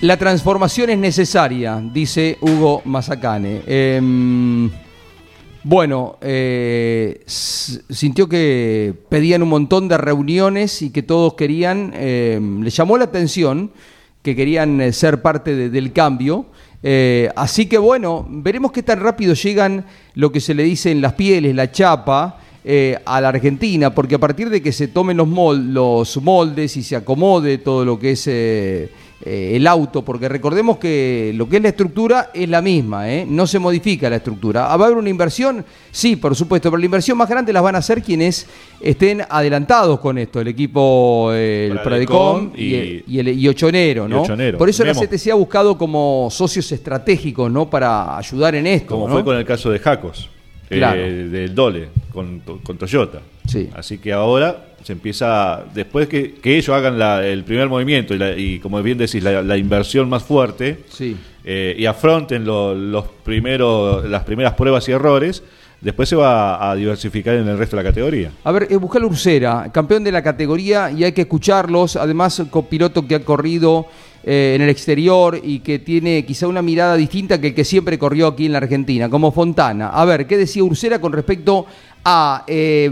La transformación es necesaria, dice Hugo Mazacane. Em, bueno, eh, sintió que pedían un montón de reuniones y que todos querían, em, le llamó la atención que querían eh, ser parte de- del cambio. Eh, así que bueno, veremos qué tan rápido llegan lo que se le dice en las pieles, la chapa, eh, a la Argentina, porque a partir de que se tomen los, mol- los moldes y se acomode todo lo que es eh, eh, el auto, porque recordemos que lo que es la estructura es la misma, ¿eh? no se modifica la estructura. ¿Va a haber una inversión? Sí, por supuesto, pero la inversión más grande las van a hacer quienes estén adelantados con esto, el equipo, eh, el Pradecom y- y, el- y el y Ochonero, ¿no? Ochonero. Por eso la. CTC ha buscado como socios estratégicos, ¿no? Para ayudar en esto. Como ¿no? fue con el caso de Jacos, eh, del Dole, con, con Toyota. Sí. Así que ahora se empieza, después que, que ellos hagan la- el primer movimiento y, la- y como bien decís, la, la inversión más fuerte, Sí. eh, y afronten lo- los primeros, las primeras pruebas y errores, después se va a diversificar en el resto de la categoría. A ver, eh, Ursera, campeón de la categoría, y hay que escucharlos. Además, copiloto que ha corrido eh, en el exterior y que tiene quizá una mirada distinta que el que siempre corrió aquí en la Argentina, como Fontana. A ver, ¿qué decía Ursera con respecto a eh,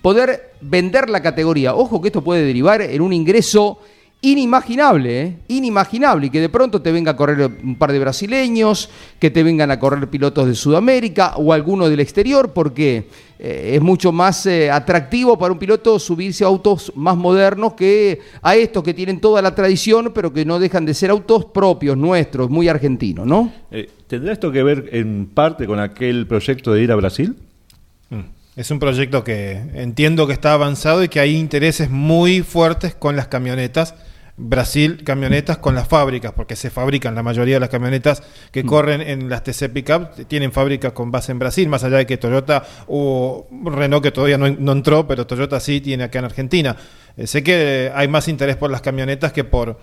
poder vender la categoría? Ojo que esto puede derivar en un ingreso inimaginable, ¿eh? inimaginable, y que de pronto te venga a correr un par de brasileños, que te vengan a correr pilotos de Sudamérica o alguno del exterior, porque eh, es mucho más eh, atractivo para un piloto subirse a autos más modernos que a estos que tienen toda la tradición, pero que no dejan de ser autos propios, nuestros, muy argentinos, ¿no? Eh, ¿Tendrá esto que ver en parte con aquel proyecto de ir a Brasil? Es un proyecto que entiendo que está avanzado y que hay intereses muy fuertes con las camionetas. Brasil, camionetas con las fábricas, porque se fabrican la mayoría de las camionetas que corren en las TC Pickup, tienen fábricas con base en Brasil, más allá de que Toyota o Renault, que todavía no, no entró, pero Toyota sí tiene acá en Argentina. Eh, sé que hay más interés por las camionetas que por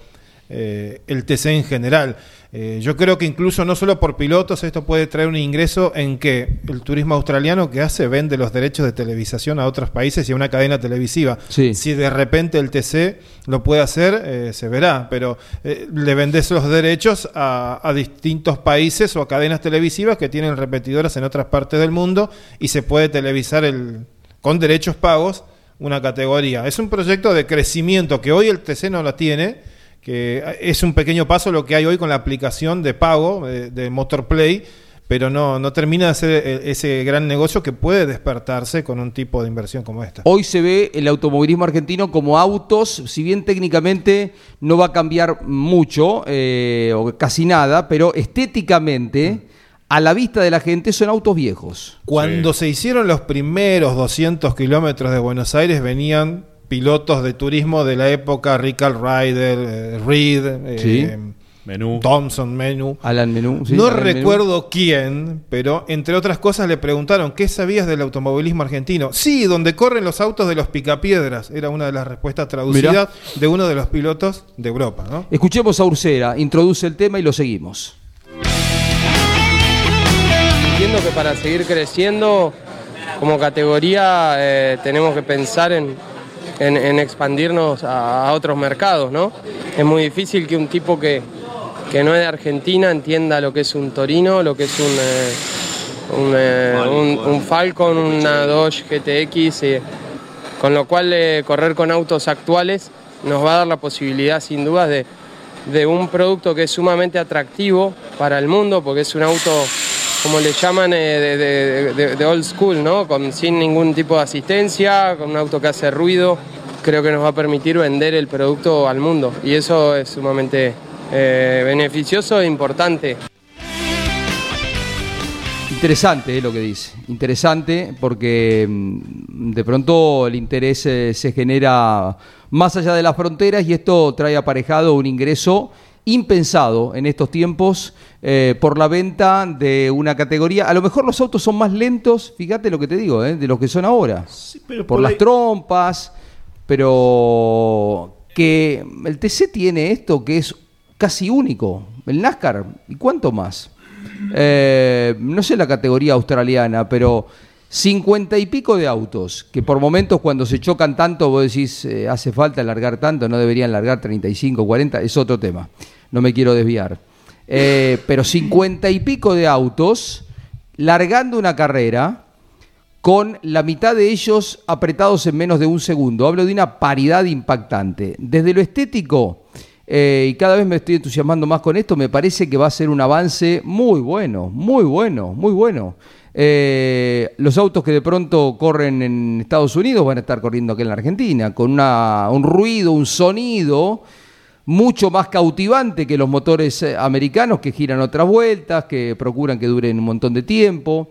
eh, el TC en general. Eh, yo creo que incluso no solo por pilotos esto puede traer un ingreso en que el turismo australiano que hace vende los derechos de televisación a otros países y a una cadena televisiva. Sí. Si de repente el TC lo puede hacer, eh, se verá, pero eh, le vendes los derechos a, a distintos países o a cadenas televisivas que tienen repetidoras en otras partes del mundo y se puede televisar el, con derechos pagos una categoría. Es un proyecto de crecimiento que hoy el TC no la tiene que es un pequeño paso lo que hay hoy con la aplicación de pago de, de Motorplay, pero no, no termina de ser eh, ese gran negocio que puede despertarse con un tipo de inversión como esta. Hoy se ve el automovilismo argentino como autos, si bien técnicamente no va a cambiar mucho eh, o casi nada, pero estéticamente, a la vista de la gente, son autos viejos. Cuando se hicieron los primeros 200 kilómetros de Buenos Aires, venían pilotos de turismo de la época, Ricard Ryder, eh, Reed, eh, Sí. Menú. Thompson, Menú. Alan Menú. sí, no Alan Menú. recuerdo quién, pero entre otras cosas le preguntaron qué sabías del automovilismo argentino. Sí, donde corren los autos de los picapiedras. Era una de las respuestas traducidas de uno de los pilotos de Europa. ¿no? Escuchemos a Ursera, introduce el tema y lo seguimos. Entiendo que para seguir creciendo como categoría eh, tenemos que pensar en, en- en expandirnos a, a otros mercados, ¿no? Es muy difícil que un tipo que, que no es de Argentina entienda lo que es un Torino, lo que es un, eh, un, eh, un- un Falcon, una Dodge GTX, eh, con lo cual correr con autos actuales nos va a dar la posibilidad sin dudas de, de un producto que es sumamente atractivo para el mundo, porque es un auto, como le llaman, eh, de, old school, ¿no? Con, sin ningún tipo de asistencia, con un auto que hace ruido. Creo que nos va a permitir vender el producto al mundo y eso es sumamente eh, beneficioso e importante. Interesante eh, lo que dice, interesante porque mm, de pronto el interés se genera más allá de las fronteras y esto trae aparejado un ingreso impensado en estos tiempos eh, por la venta de una categoría. A lo mejor los autos son más lentos, fíjate lo que te digo, eh, de los que son ahora. pero por por las trompas, pero que el TC tiene esto que es casi único. El NASCAR, ¿y cuánto más? Eh, no sé la categoría australiana, pero cincuenta y pico de autos, que por momentos cuando se chocan tanto, vos decís, eh, hace falta largar tanto, no deberían largar 35, 40, es otro tema, no me quiero desviar. Eh, pero cincuenta y pico de autos largando una carrera con la mitad de ellos apretados en menos de un segundo. Hablo de una paridad impactante. Desde lo estético, eh, y cada vez me estoy entusiasmando más con esto, me parece que va a ser un avance muy bueno, muy bueno, muy bueno. Eh, los autos que de pronto corren en Estados Unidos van a estar corriendo aquí en la Argentina, con un ruido, un sonido mucho más cautivante que los motores eh, americanos que giran otras vueltas, que procuran que duren un montón de tiempo.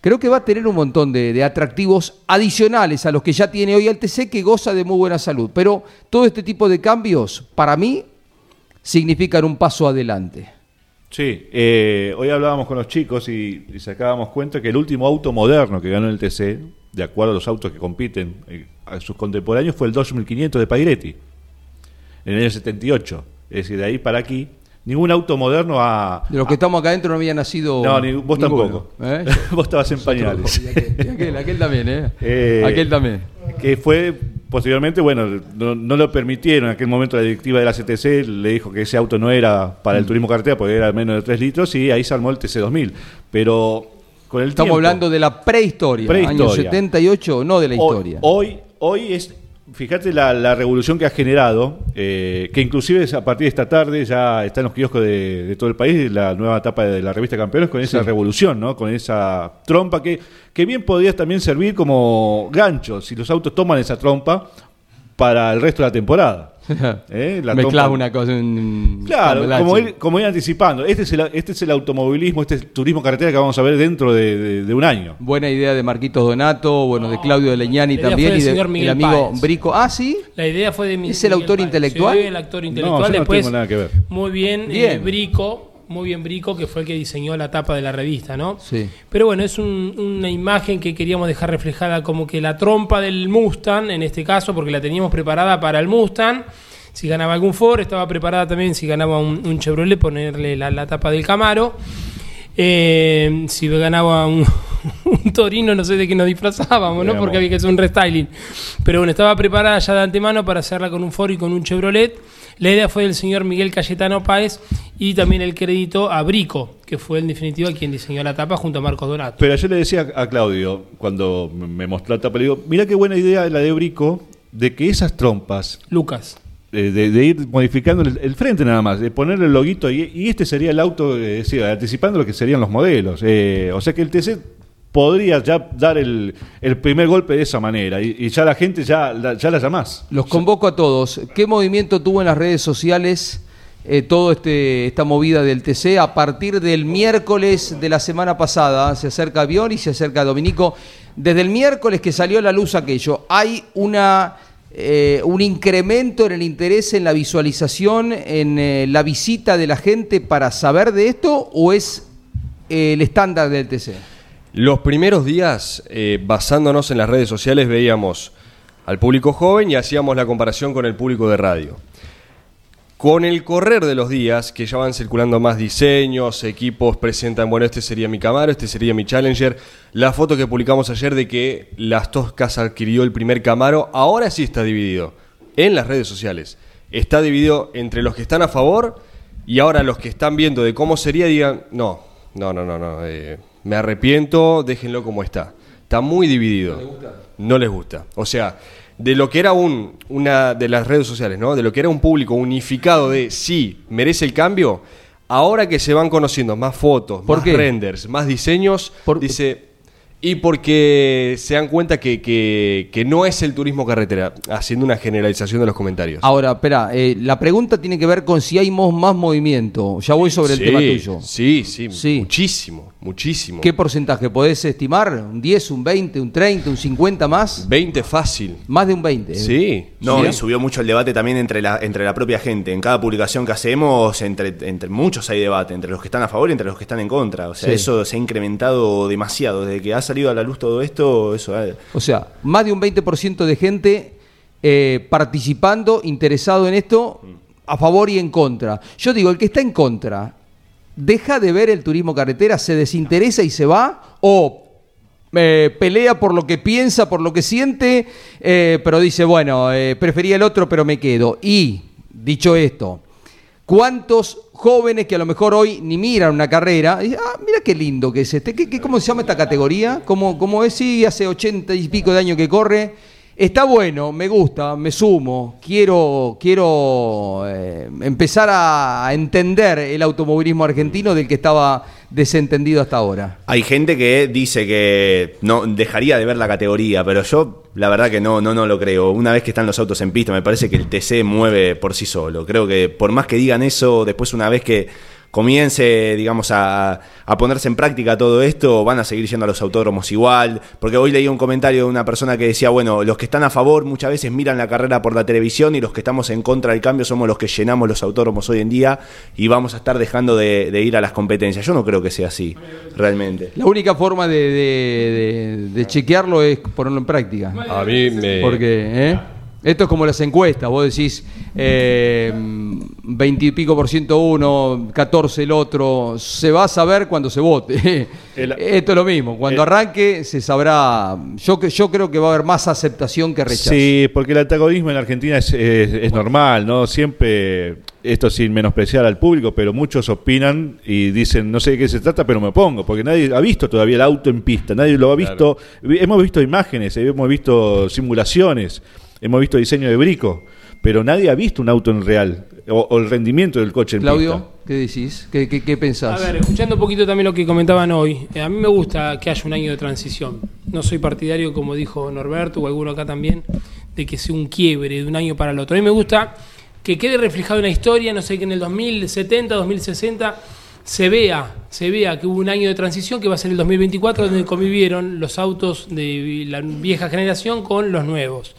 Creo que va a tener un montón de, de atractivos adicionales a los que ya tiene hoy el TC, que goza de muy buena salud. Pero todo este tipo de cambios, para mí, significan un paso adelante. Sí, eh, hoy hablábamos con los chicos y, y sacábamos cuenta que el último auto moderno que ganó el TC, de acuerdo a los autos que compiten eh, a sus contemporáneos, fue el 2500 de Pairetti, en el año 78. Es decir, de ahí para aquí, ningún auto moderno ha... De los que estamos acá adentro no había nacido. No, ni- vos ninguno, tampoco. ¿eh? vos estabas en pañales. Y aquel, y aquel- aquel también, ¿eh? Eh, aquel también. Que fue posteriormente, bueno, no, no lo permitieron. En aquel momento la directiva de la CTC le dijo que ese auto no era para Mm. el turismo carretera porque era menos de 3 litros y ahí se armó el TC2000. Pero con el Estamos tiempo- hablando de la prehistoria, Prehistoria. año 78, no de la Hoy- historia. Hoy, hoy es, fíjate la, la revolución que ha generado, eh, que inclusive a partir de esta tarde ya está en los kioscos de, de todo el país la nueva etapa de la revista Campeones con esa Sí. revolución, ¿no? Con esa trompa que, que bien podría también servir como gancho si los autos toman esa trompa para el resto de la temporada. ¿Eh? La Mezclás trompa- una cosa en. Claro, como ir, como ir anticipando. Este es, el, este es el automovilismo, este es el turismo carretera que vamos a ver dentro de, de- de un año. Buena idea de Marquitos Donato, bueno, de Claudio de Leñani también y del de, amigo Páez. Brico. Ah, sí. La idea fue de mi- ¿Es el Miguel autor Páez. intelectual? Sí, el autor No, intelectual. yo no Después, tengo nada que ver. muy bien, eh, Bien. Brico, muy bien Brico, que fue el que diseñó la tapa de la revista, ¿no? Sí. Pero bueno, es un- una imagen que queríamos dejar reflejada como que la trompa del Mustang, en este caso, porque la teníamos preparada para el Mustang. Si ganaba algún Ford, estaba preparada también si ganaba un, un Chevrolet, ponerle la, la tapa del Camaro. Eh, si ganaba un, un Torino, no sé de qué nos disfrazábamos, ¿no? Porque había que hacer un restyling. Pero bueno, estaba preparada ya de antemano para hacerla con un Ford y con un Chevrolet. La idea fue del señor Miguel Cayetano Páez y también el crédito a Brico, que fue en definitiva quien diseñó la tapa junto a Marcos Donato. Pero yo le decía a Claudio, cuando me mostró la tapa, le digo, mira qué buena idea la de Brico, de que esas trompas, Lucas. eh, de, de ir modificando el, el frente nada más, de ponerle el loguito, y, y este sería el auto, eh, sí, anticipando lo que serían los modelos. Eh, o sea que el TC podría ya dar el, primer golpe de esa manera, y, y ya la gente ya, la- ya la llamás. Los convoco a todos. ¿Qué movimiento tuvo en las redes sociales eh, todo este esta movida del TC a partir del miércoles de la semana pasada? Se acerca Avión y se acerca Dominico. Desde el miércoles que salió a la luz aquello, hay una eh, un incremento en el interés en la visualización, en eh, la visita de la gente para saber de esto o es eh, el estándar del TC? Los primeros días, eh, basándonos en las redes sociales, veíamos al público joven y hacíamos la comparación con el público de radio. Con el correr de los días, que ya van circulando más diseños, equipos presentan, bueno, este sería mi Camaro, este sería mi Challenger, la foto que publicamos ayer de que Las Toscas adquirió el primer Camaro, ahora sí está dividido en las redes sociales. Está dividido entre los que están a favor y ahora los que están viendo de cómo sería digan, no, no, no, no, no, eh, me arrepiento, déjenlo como está. Está muy dividido. No les gusta. O sea, de lo que era un, una de las redes sociales, ¿no? De lo que era un público unificado de sí, merece el cambio, ahora que se van conociendo más fotos, ¿Por más qué? renders, más diseños, dice, Y porque se dan cuenta que, que- que no es el turismo carretera, haciendo una generalización de los comentarios. Ahora, espera, eh, la pregunta tiene que ver con si hay más movimiento. Ya voy sobre el Sí, tema tuyo. Sí, sí, muchísimo, muchísimo. ¿Qué porcentaje podés estimar? ¿Un 10, un 20, un 30, un 50 más? 20 fácil. Más de un 20. ¿eh? Sí. No, Sí. y subió mucho el debate también entre la, entre la propia gente. En cada publicación que hacemos, entre, entre muchos hay debate, entre los que están a favor y entre los que están en contra. O sea, Sí. eso se ha incrementado demasiado. Desde que ha salido a la luz todo esto, eso ha- O sea, más de un 20% de gente eh, participando, interesado en esto, a favor y en contra. Yo digo, el que está en contra, ¿deja de ver el turismo carretera, se desinteresa y se va? ¿O eh, pelea por lo que piensa, por lo que siente, eh, pero dice, bueno, eh, prefería el otro, pero me quedo? Y, dicho esto, ¿Cuántos jóvenes que a lo mejor hoy ni miran una carrera? y ah, mira qué lindo que es este. ¿Qué, cómo se llama esta categoría? ¿Cómo, cómo es? Sí, hace ochenta y pico de años que corre. Está bueno, me gusta, me sumo. Quiero, quiero eh, empezar a entender el automovilismo argentino del que estaba desentendido hasta ahora. Hay gente que dice que no dejaría de ver la categoría, pero yo la verdad que no, no, no lo creo. Una vez que están los autos en pista, me parece que el TC mueve por sí solo. Creo que por más que digan eso, después una vez que comience, digamos, a, a ponerse en práctica todo esto, van a seguir yendo a los autódromos igual. Porque hoy leí un comentario de una persona que decía, bueno, los que están a favor muchas veces miran la carrera por la televisión y los que estamos en contra del cambio somos los que llenamos los autódromos hoy en día y vamos a estar dejando de, de ir a las competencias. Yo no creo que sea así, realmente. La única forma de, de- de- de chequearlo es ponerlo en práctica. A mí me. Porque, ¿eh? Esto es como las encuestas, vos decís eh, 20 y pico por ciento uno, 14 el otro, se va a saber cuando se vote. Esto es lo mismo, cuando arranque se sabrá, yo, que- yo creo que va a haber más aceptación que rechazo. Sí, porque el antagonismo en Argentina es, es- es normal, ¿no? Siempre, esto sin menospreciar al público, pero muchos opinan y dicen, no sé de qué se trata, pero me pongo, porque nadie ha visto todavía el auto en pista, nadie lo ha visto. Hemos visto imágenes, hemos visto simulaciones, hemos visto diseño de brico, pero nadie ha visto un auto en real, o, o el rendimiento del coche en pista. Claudio, ¿qué decís? ¿Qué, qué, qué pensás? A ver, escuchando un poquito también lo que comentaban hoy, eh, a mí me gusta que haya un año de transición. No soy partidario, como dijo Norberto o alguno acá también, de que sea un quiebre de un año para el otro. A mí me gusta que quede reflejado en la historia, no sé, que en el 2070, 2060 se vea, se vea que hubo un año de transición que va a ser el 2024 donde convivieron los autos de la vieja generación con los nuevos.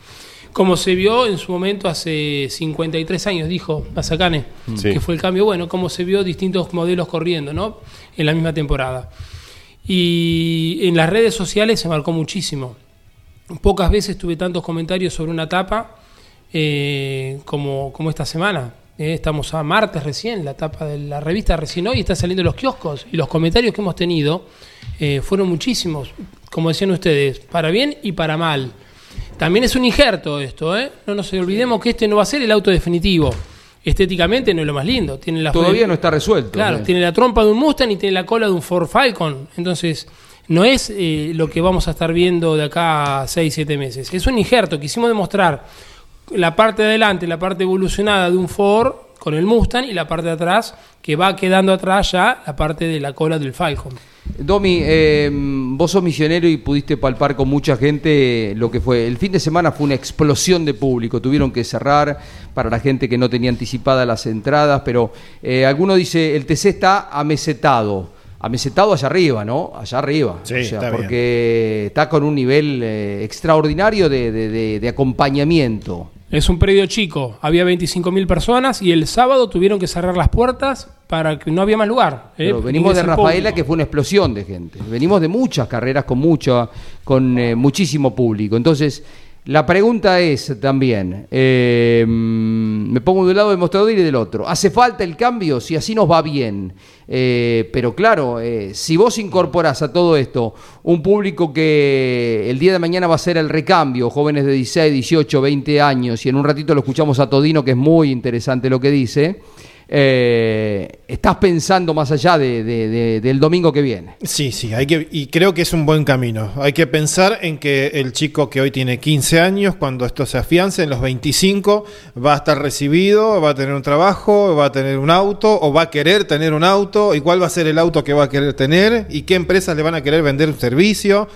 Como se vio en su momento hace 53 años, dijo Mazacane, Sí. que fue el cambio, bueno, como se vio distintos modelos corriendo, ¿no? En la misma temporada. Y en las redes sociales se marcó muchísimo. Pocas veces tuve tantos comentarios sobre una etapa eh, como, como esta semana. Eh, estamos a martes recién, la etapa de la revista recién hoy está saliendo en los kioscos y los comentarios que hemos tenido eh, fueron muchísimos, como decían ustedes, para bien y para mal. También es un injerto esto, ¿eh? No nos olvidemos que este no va a ser el auto definitivo. Estéticamente no es lo más lindo. Tiene la Todavía no está resuelto. Claro, ¿eh? tiene la trompa de un Mustang y tiene la cola de un Ford Falcon. Entonces, no es eh, lo que vamos a estar viendo de acá a 6, 7 meses. Es un injerto. Quisimos demostrar la parte de adelante, la parte evolucionada de un Ford con el Mustang y la parte de atrás, que va quedando atrás ya la parte de la cola del Falcon. Domi, eh, vos sos misionero y pudiste palpar con mucha gente lo que fue. El fin de semana fue una explosión de público. Tuvieron que cerrar para la gente que no tenía anticipadas las entradas, pero eh, alguno dice el TC está amesetado. Amesetado allá arriba, ¿no? Allá arriba. Sí, O sea, está bien. porque está con un nivel eh, extraordinario de, de- de- de acompañamiento. Es un predio chico, había 25.000 personas y el sábado tuvieron que cerrar las puertas para que no había más lugar. ¿eh? Pero venimos de Rafaela, público. que fue una explosión de gente. Venimos de muchas carreras con mucho, con eh, muchísimo público. Entonces, la pregunta es también, eh, me pongo de un lado del mostrador y del otro. ¿Hace falta el cambio? Si así nos va bien. Eh, pero claro, eh, si vos incorporás a todo esto un público que el día de mañana va a ser el recambio, jóvenes de 16, 18, 20 años, y en un ratito lo escuchamos a Todino, que es muy interesante lo que dice, eh, estás pensando más allá de- de- de- del domingo que viene. Sí, sí, hay que, y creo que es un buen camino. Hay que pensar en que el chico que hoy tiene 15 años, cuando esto se afiance, en los 25, va a estar recibido, va a tener un trabajo, va a tener un auto, o va a querer tener un auto, y cuál va a ser el auto que va a querer tener, y qué empresas le van a querer vender un servicio.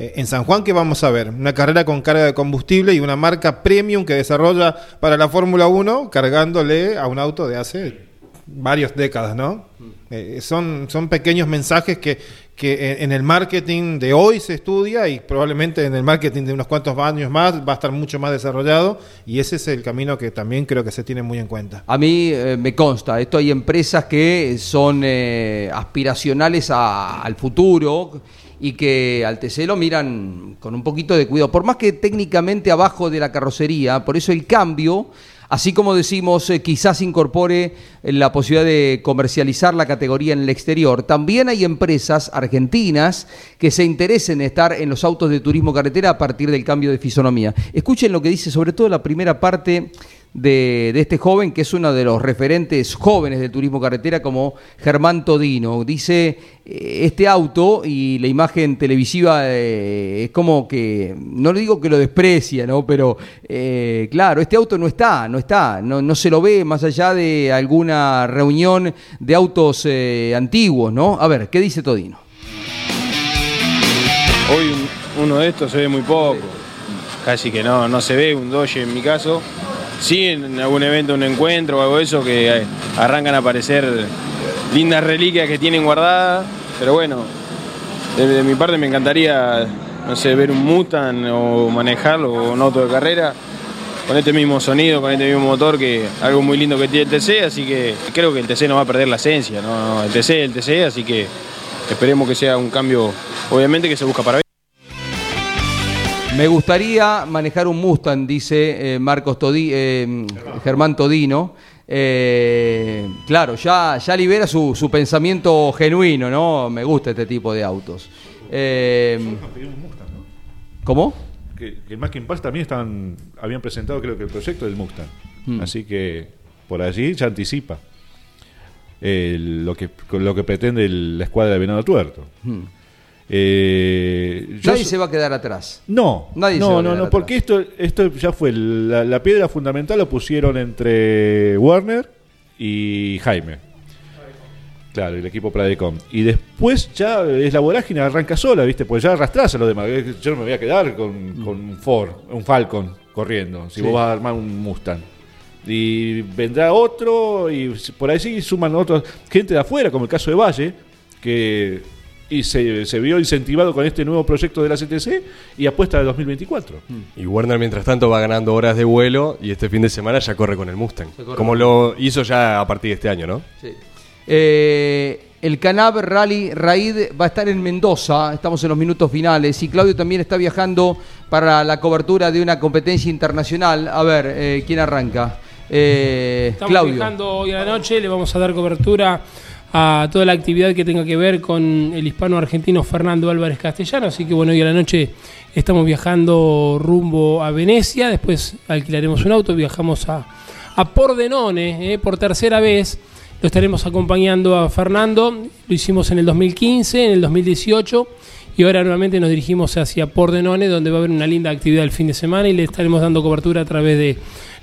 Eh, en San Juan, ¿qué vamos a ver? Una carrera con carga de combustible y una marca premium que desarrolla para la Fórmula 1 cargándole a un auto de hace varias décadas, ¿no? Eh, son, son pequeños mensajes que, que en el marketing de hoy se estudia y probablemente en el marketing de unos cuantos años más va a estar mucho más desarrollado y ese es el camino que también creo que se tiene muy en cuenta. A mí eh, me consta, esto hay empresas que son eh, aspiracionales a- al futuro y que al TC lo miran con un poquito de cuidado, por más que técnicamente abajo de la carrocería, por eso el cambio, así como decimos eh, quizás incorpore la posibilidad de comercializar la categoría en el exterior, también hay empresas argentinas que se interesen en estar en los autos de turismo carretera a partir del cambio de fisonomía. Escuchen lo que dice sobre todo la primera parte de, este joven, que es uno de los referentes jóvenes del turismo carretera, como Germán Todino. Dice, eh, este auto y la imagen televisiva eh, es como que, no le digo que lo desprecia, ¿no? Pero eh, claro, este auto no está, no está, no, no se lo ve más allá de alguna reunión de autos eh, antiguos, ¿no? A ver, ¿qué dice Todino? Hoy un- uno de estos se ve muy poco, casi que no, no se ve un Doge en mi caso. Sí, en algún evento, un encuentro o algo de eso, que eh, arrancan a aparecer lindas reliquias que tienen guardadas, pero bueno, de, mi parte me encantaría, no sé, ver un Mustang o manejarlo o un auto de carrera con este mismo sonido, con este mismo motor, que algo muy lindo que tiene el TC, así que creo que el TC no va a perder la esencia, ¿no? El TC el TC, así que esperemos que sea un cambio, obviamente que se busca para. Me gustaría manejar un Mustang, dice eh, Marcos Todi, eh, Germán Todino. Eh, claro, ya, ya libera su, su pensamiento genuino, ¿no? Me gusta este tipo de autos. Eh, ¿Cómo? Que, que más que Impact también estaban, habían presentado creo que el proyecto del Mustang. Hmm. Así que por allí ya anticipa lo, que, lo que pretende el- la escuadra de Venado Tuerto. Hmm. Eh, Nadie so- se va a quedar atrás. No, Nadie se va no, a no, no, atrás. porque esto, esto ya fue la, la piedra fundamental lo pusieron entre Warner y Jaime. Claro, el equipo Pradecom. Y después ya es la vorágine, arranca sola, ¿viste? Pues ya arrastrás a los demás. Yo no me voy a quedar con, con un Ford, un Falcon corriendo, si Sí. vos vas a armar un Mustang. Y vendrá otro, y por ahí sí suman otros, gente de afuera, como el caso de Valle, que y se, se vio incentivado con este nuevo proyecto de la CTC y apuesta al 2024. Y Werner, mientras tanto, va ganando horas de vuelo y este fin de semana ya corre con el Mustang. Como lo hizo ya a partir de este año, ¿no? Sí. Eh, el Canab Rally Raid va a estar en Mendoza, estamos en los minutos finales, y Claudio también está viajando para la cobertura de una competencia internacional. A ver, eh, ¿quién arranca? Eh, Estamos Claudio. viajando hoy a la noche, le vamos a dar cobertura a toda la actividad que tenga que ver con el hispano-argentino Fernando Álvarez Castellano, así que bueno, hoy a la noche estamos viajando rumbo a Venecia, después alquilaremos un auto, viajamos a, a Pordenone eh, por tercera vez, lo estaremos acompañando a Fernando, lo hicimos en el 2015, en el 2018 y ahora nuevamente nos dirigimos hacia Pordenone, donde va a haber una linda actividad el fin de semana y le estaremos dando cobertura a través de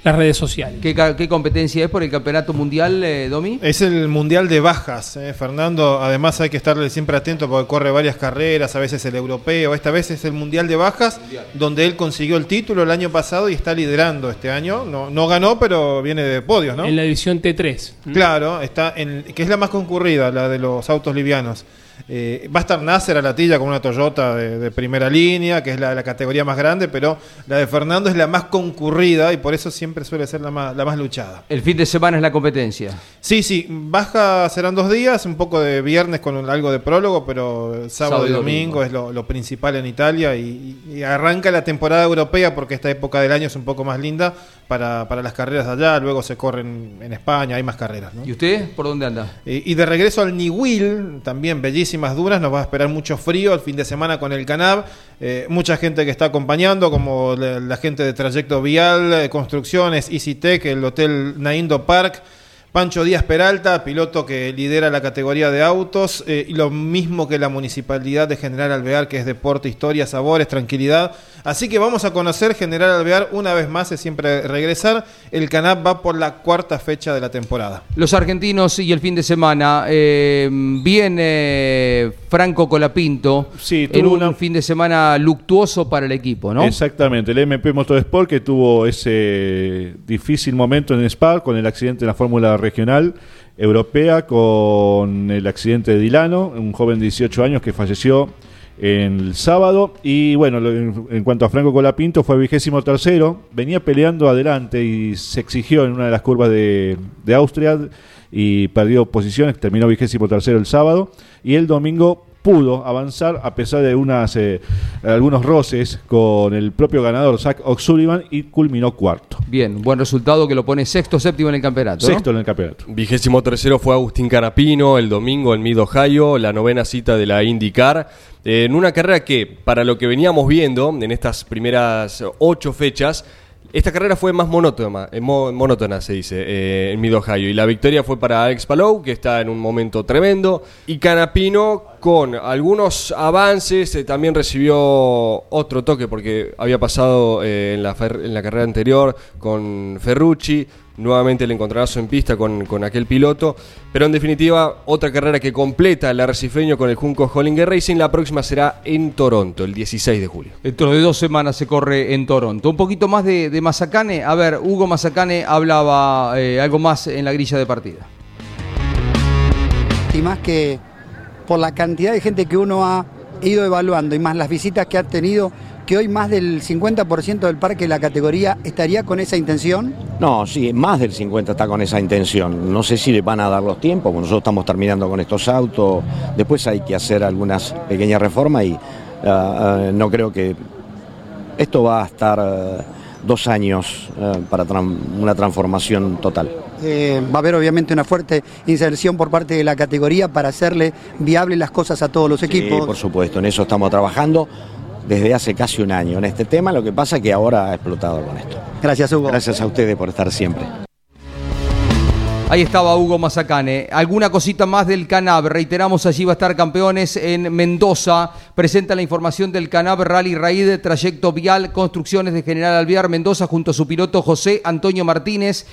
las redes sociales. ¿Qué, competencia es por el campeonato mundial, eh, Domi? Es el mundial de bajas, eh, Fernando. Además hay que estarle siempre atento porque corre varias carreras, a veces el europeo, esta vez es el mundial de bajas, donde él consiguió el título el año pasado y está liderando este año. No, no ganó, pero viene de podios, ¿no? En la división T3. Claro, está en, que es la más concurrida, la de los autos livianos. Eh, va a estar Nasser a la tilla con una Toyota de, de primera línea, que es la, la categoría más grande, pero la de Fernando es la más concurrida y por eso siempre suele ser la más, la más luchada. El fin de semana es la competencia. Sí, sí, baja serán dos días, un poco de viernes con algo de prólogo, pero sábado, Sábado y y domingo, domingo. es lo, lo principal en Italia y, y arranca la temporada europea porque esta época del año es un poco más linda para, para las carreras de allá, luego se corren en España, hay más carreras. ¿no? ¿Y usted por dónde anda? Eh, y de regreso al Niwil, también bellísimas duras, nos va a esperar mucho frío el fin de semana con el Canab. Eh, mucha gente que está acompañando, como la, la gente de Trayecto Vial, eh, Construcciones, EasyTech, el Hotel Naindo Park. Pancho Díaz Peralta, piloto que lidera la categoría de autos, eh, y lo mismo que la municipalidad de General Alvear, que es deporte, historia, sabores, tranquilidad. Así que vamos a conocer General Alvear una vez más, es siempre regresar. El Canap va por la cuarta fecha de la temporada. Los argentinos y el fin de semana. Eh, viene Franco Colapinto Sí, en tuvo un una- fin de semana luctuoso para el equipo, ¿no? Exactamente, el MP Motorsport que tuvo ese difícil momento en Spa con el accidente en la Fórmula Regional Europea, con el accidente de Dilano, un joven de 18 años que falleció el sábado. Y bueno, en cuanto a Franco Colapinto, fue vigésimo tercero, venía peleando adelante y se exigió en una de las curvas de, de Austria y perdió posiciones, terminó vigésimo tercero el sábado. Y el domingo pudo avanzar a pesar de unas eh, algunos roces con el propio ganador Zach O'Sullivan y culminó cuarto. Bien, buen resultado que lo pone sexto, séptimo en el campeonato. ¿no? Sexto en el campeonato. Vigésimo tercero fue Agustín Canapino el domingo en Mid Ohio, la novena cita de la IndyCar. eh, en una carrera que, para lo que veníamos viendo en estas primeras ocho fechas, esta carrera fue más monótona, eh, mo- monótona se dice, eh, en Mid Ohio. Y la victoria fue para Alex Palou, que está en un momento tremendo. Y Canapino, con algunos avances, eh, también recibió otro toque, porque había pasado eh, en, la fer- en la carrera anterior con Ferrucci. Nuevamente el encontronazo en pista con, con aquel piloto. Pero en definitiva, otra carrera que completa el arrecifeño con el Junco Hollinger Racing. La próxima será en Toronto, el 16 de julio. Dentro de dos semanas se corre en Toronto. Un poquito más de, de Mazacane. A ver, Hugo Mazacane hablaba eh, algo más en la grilla de partida. y más que por la cantidad de gente que uno ha ido evaluando y más las visitas que ha tenido, que hoy más del 50% del parque de la categoría estaría con esa intención. No, sí, más del 50 está con esa intención. No sé si le van a dar los tiempos, nosotros estamos terminando con estos autos. Después hay que hacer algunas pequeñas reformas y ah, ah, no creo que esto va a estar ah, dos años para una transformación total. Eh, va a haber obviamente una fuerte inserción por parte de la categoría para hacerle viables las cosas a todos los Sí, equipos. por supuesto, en eso estamos trabajando desde hace casi un año en este tema. Lo que pasa es que ahora ha explotado con esto. Gracias, Hugo. Gracias a ustedes por estar siempre. Ahí estaba Hugo Mazacane. ¿Alguna cosita más del Canab? Reiteramos, allí va a estar campeones en Mendoza. Presenta la información del Canab Rally Raid, trayecto vial, construcciones de General Alvear Mendoza junto a su piloto José Antonio Martínez.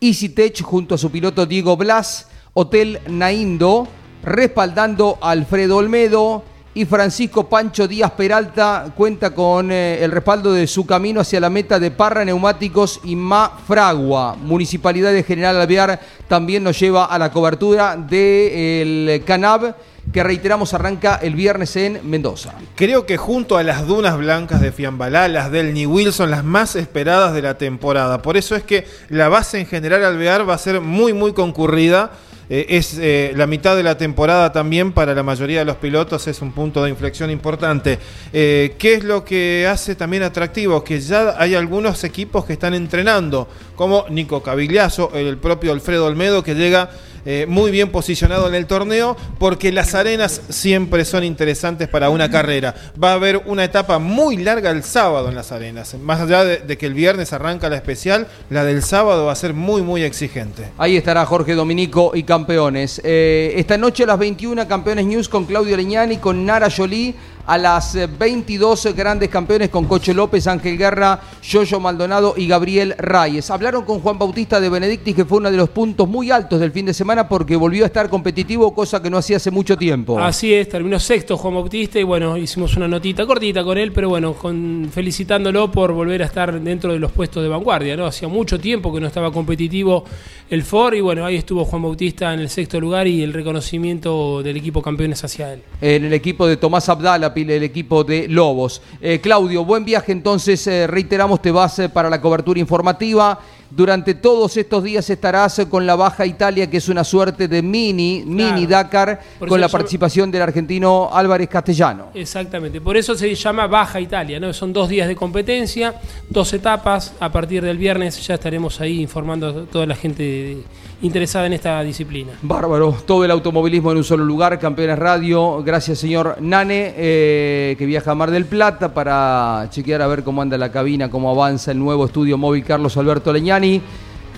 EasyTech junto a su piloto Diego Blas. Hotel Naindo, respaldando a Alfredo Olmedo. Y Francisco Pancho Díaz Peralta cuenta con eh, el respaldo de su camino hacia la meta de Parra Neumáticos y Ma Fragua. Municipalidad de General Alvear también nos lleva a la cobertura del Canab, que reiteramos arranca el viernes en Mendoza. Creo que junto a las dunas blancas de Fiambalá, las del New Wilson, las más esperadas de la temporada. Por eso es que la base en general Alvear va a ser muy, muy concurrida. Eh, es eh, la mitad de la temporada también para la mayoría de los pilotos, es un punto de inflexión importante. Eh, ¿Qué es lo que hace también atractivo? Que ya hay algunos equipos que están entrenando, como Nico Cavigliazo, el propio Alfredo Olmedo, que llega eh, muy bien posicionado en el torneo, porque las arenas siempre son interesantes para una carrera. Va a haber una etapa muy larga el sábado en las arenas. Más allá de, que el viernes arranca la especial, la del sábado va a ser muy, muy exigente. Ahí estará Jorge Dominico y campeones. Eh, esta noche a las 21 Campeones News con Claudio Leñani, con Nara Jolie. A las eh, 22 grandes campeones con Coche López, Ángel Guerra, Yoyo Maldonado y Gabriel Reyes. Hablaron con Juan Bautista de Benedictis, que fue uno de los puntos muy altos del fin de semana porque volvió a estar competitivo, cosa que no hacía hace mucho tiempo. Así es, terminó sexto Juan Bautista y bueno, hicimos una notita cortita con él, pero bueno, con, felicitándolo por volver a estar dentro de los puestos de vanguardia, ¿no? Hacía mucho tiempo que no estaba competitivo el Ford y bueno, ahí estuvo Juan Bautista en el sexto lugar y el reconocimiento del equipo campeones hacia él. en el equipo de Tomás Abdala, el equipo de Lobos. Eh, Claudio, buen viaje entonces, eh, reiteramos, te vas eh, para la cobertura informativa. Durante todos estos días estarás con la Baja Italia, que es una suerte de mini, mini Dakar, Por con la participación del argentino Álvarez Castellano. Exactamente, por eso se llama Baja Italia, ¿no? Son dos días de competencia, dos etapas. A partir del viernes ya estaremos ahí informando a toda la gente interesada en esta disciplina. Bárbaro, todo el automovilismo en un solo lugar, Campeones Radio, gracias señor Nane, eh, que viaja a Mar del Plata para chequear a ver cómo anda la cabina, cómo avanza el nuevo estudio móvil Carlos Alberto Leñani.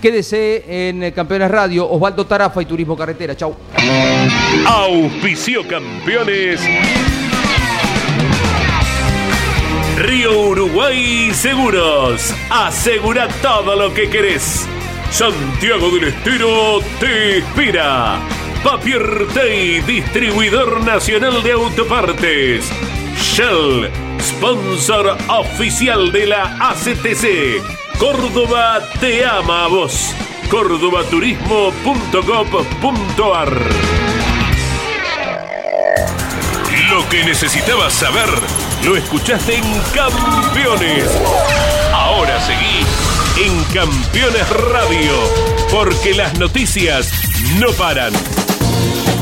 Quédese en Campeones Radio, Osvaldo Tarafa y Turismo Carretera. Chau. Auspicio campeones. Río Uruguay Seguros. Asegura todo lo que querés. Santiago del Estero te inspira. Papier Tay, distribuidor nacional de autopartes. Shell, sponsor oficial de la ACTC. Córdoba te ama a vos. cordobaturismo.gov.ar Lo que necesitabas saber lo escuchaste en Campeones. Ahora seguí en Campeones Radio, porque las noticias no paran.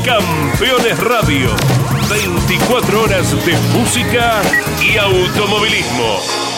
Campeones Radio, 24 horas de música y automovilismo.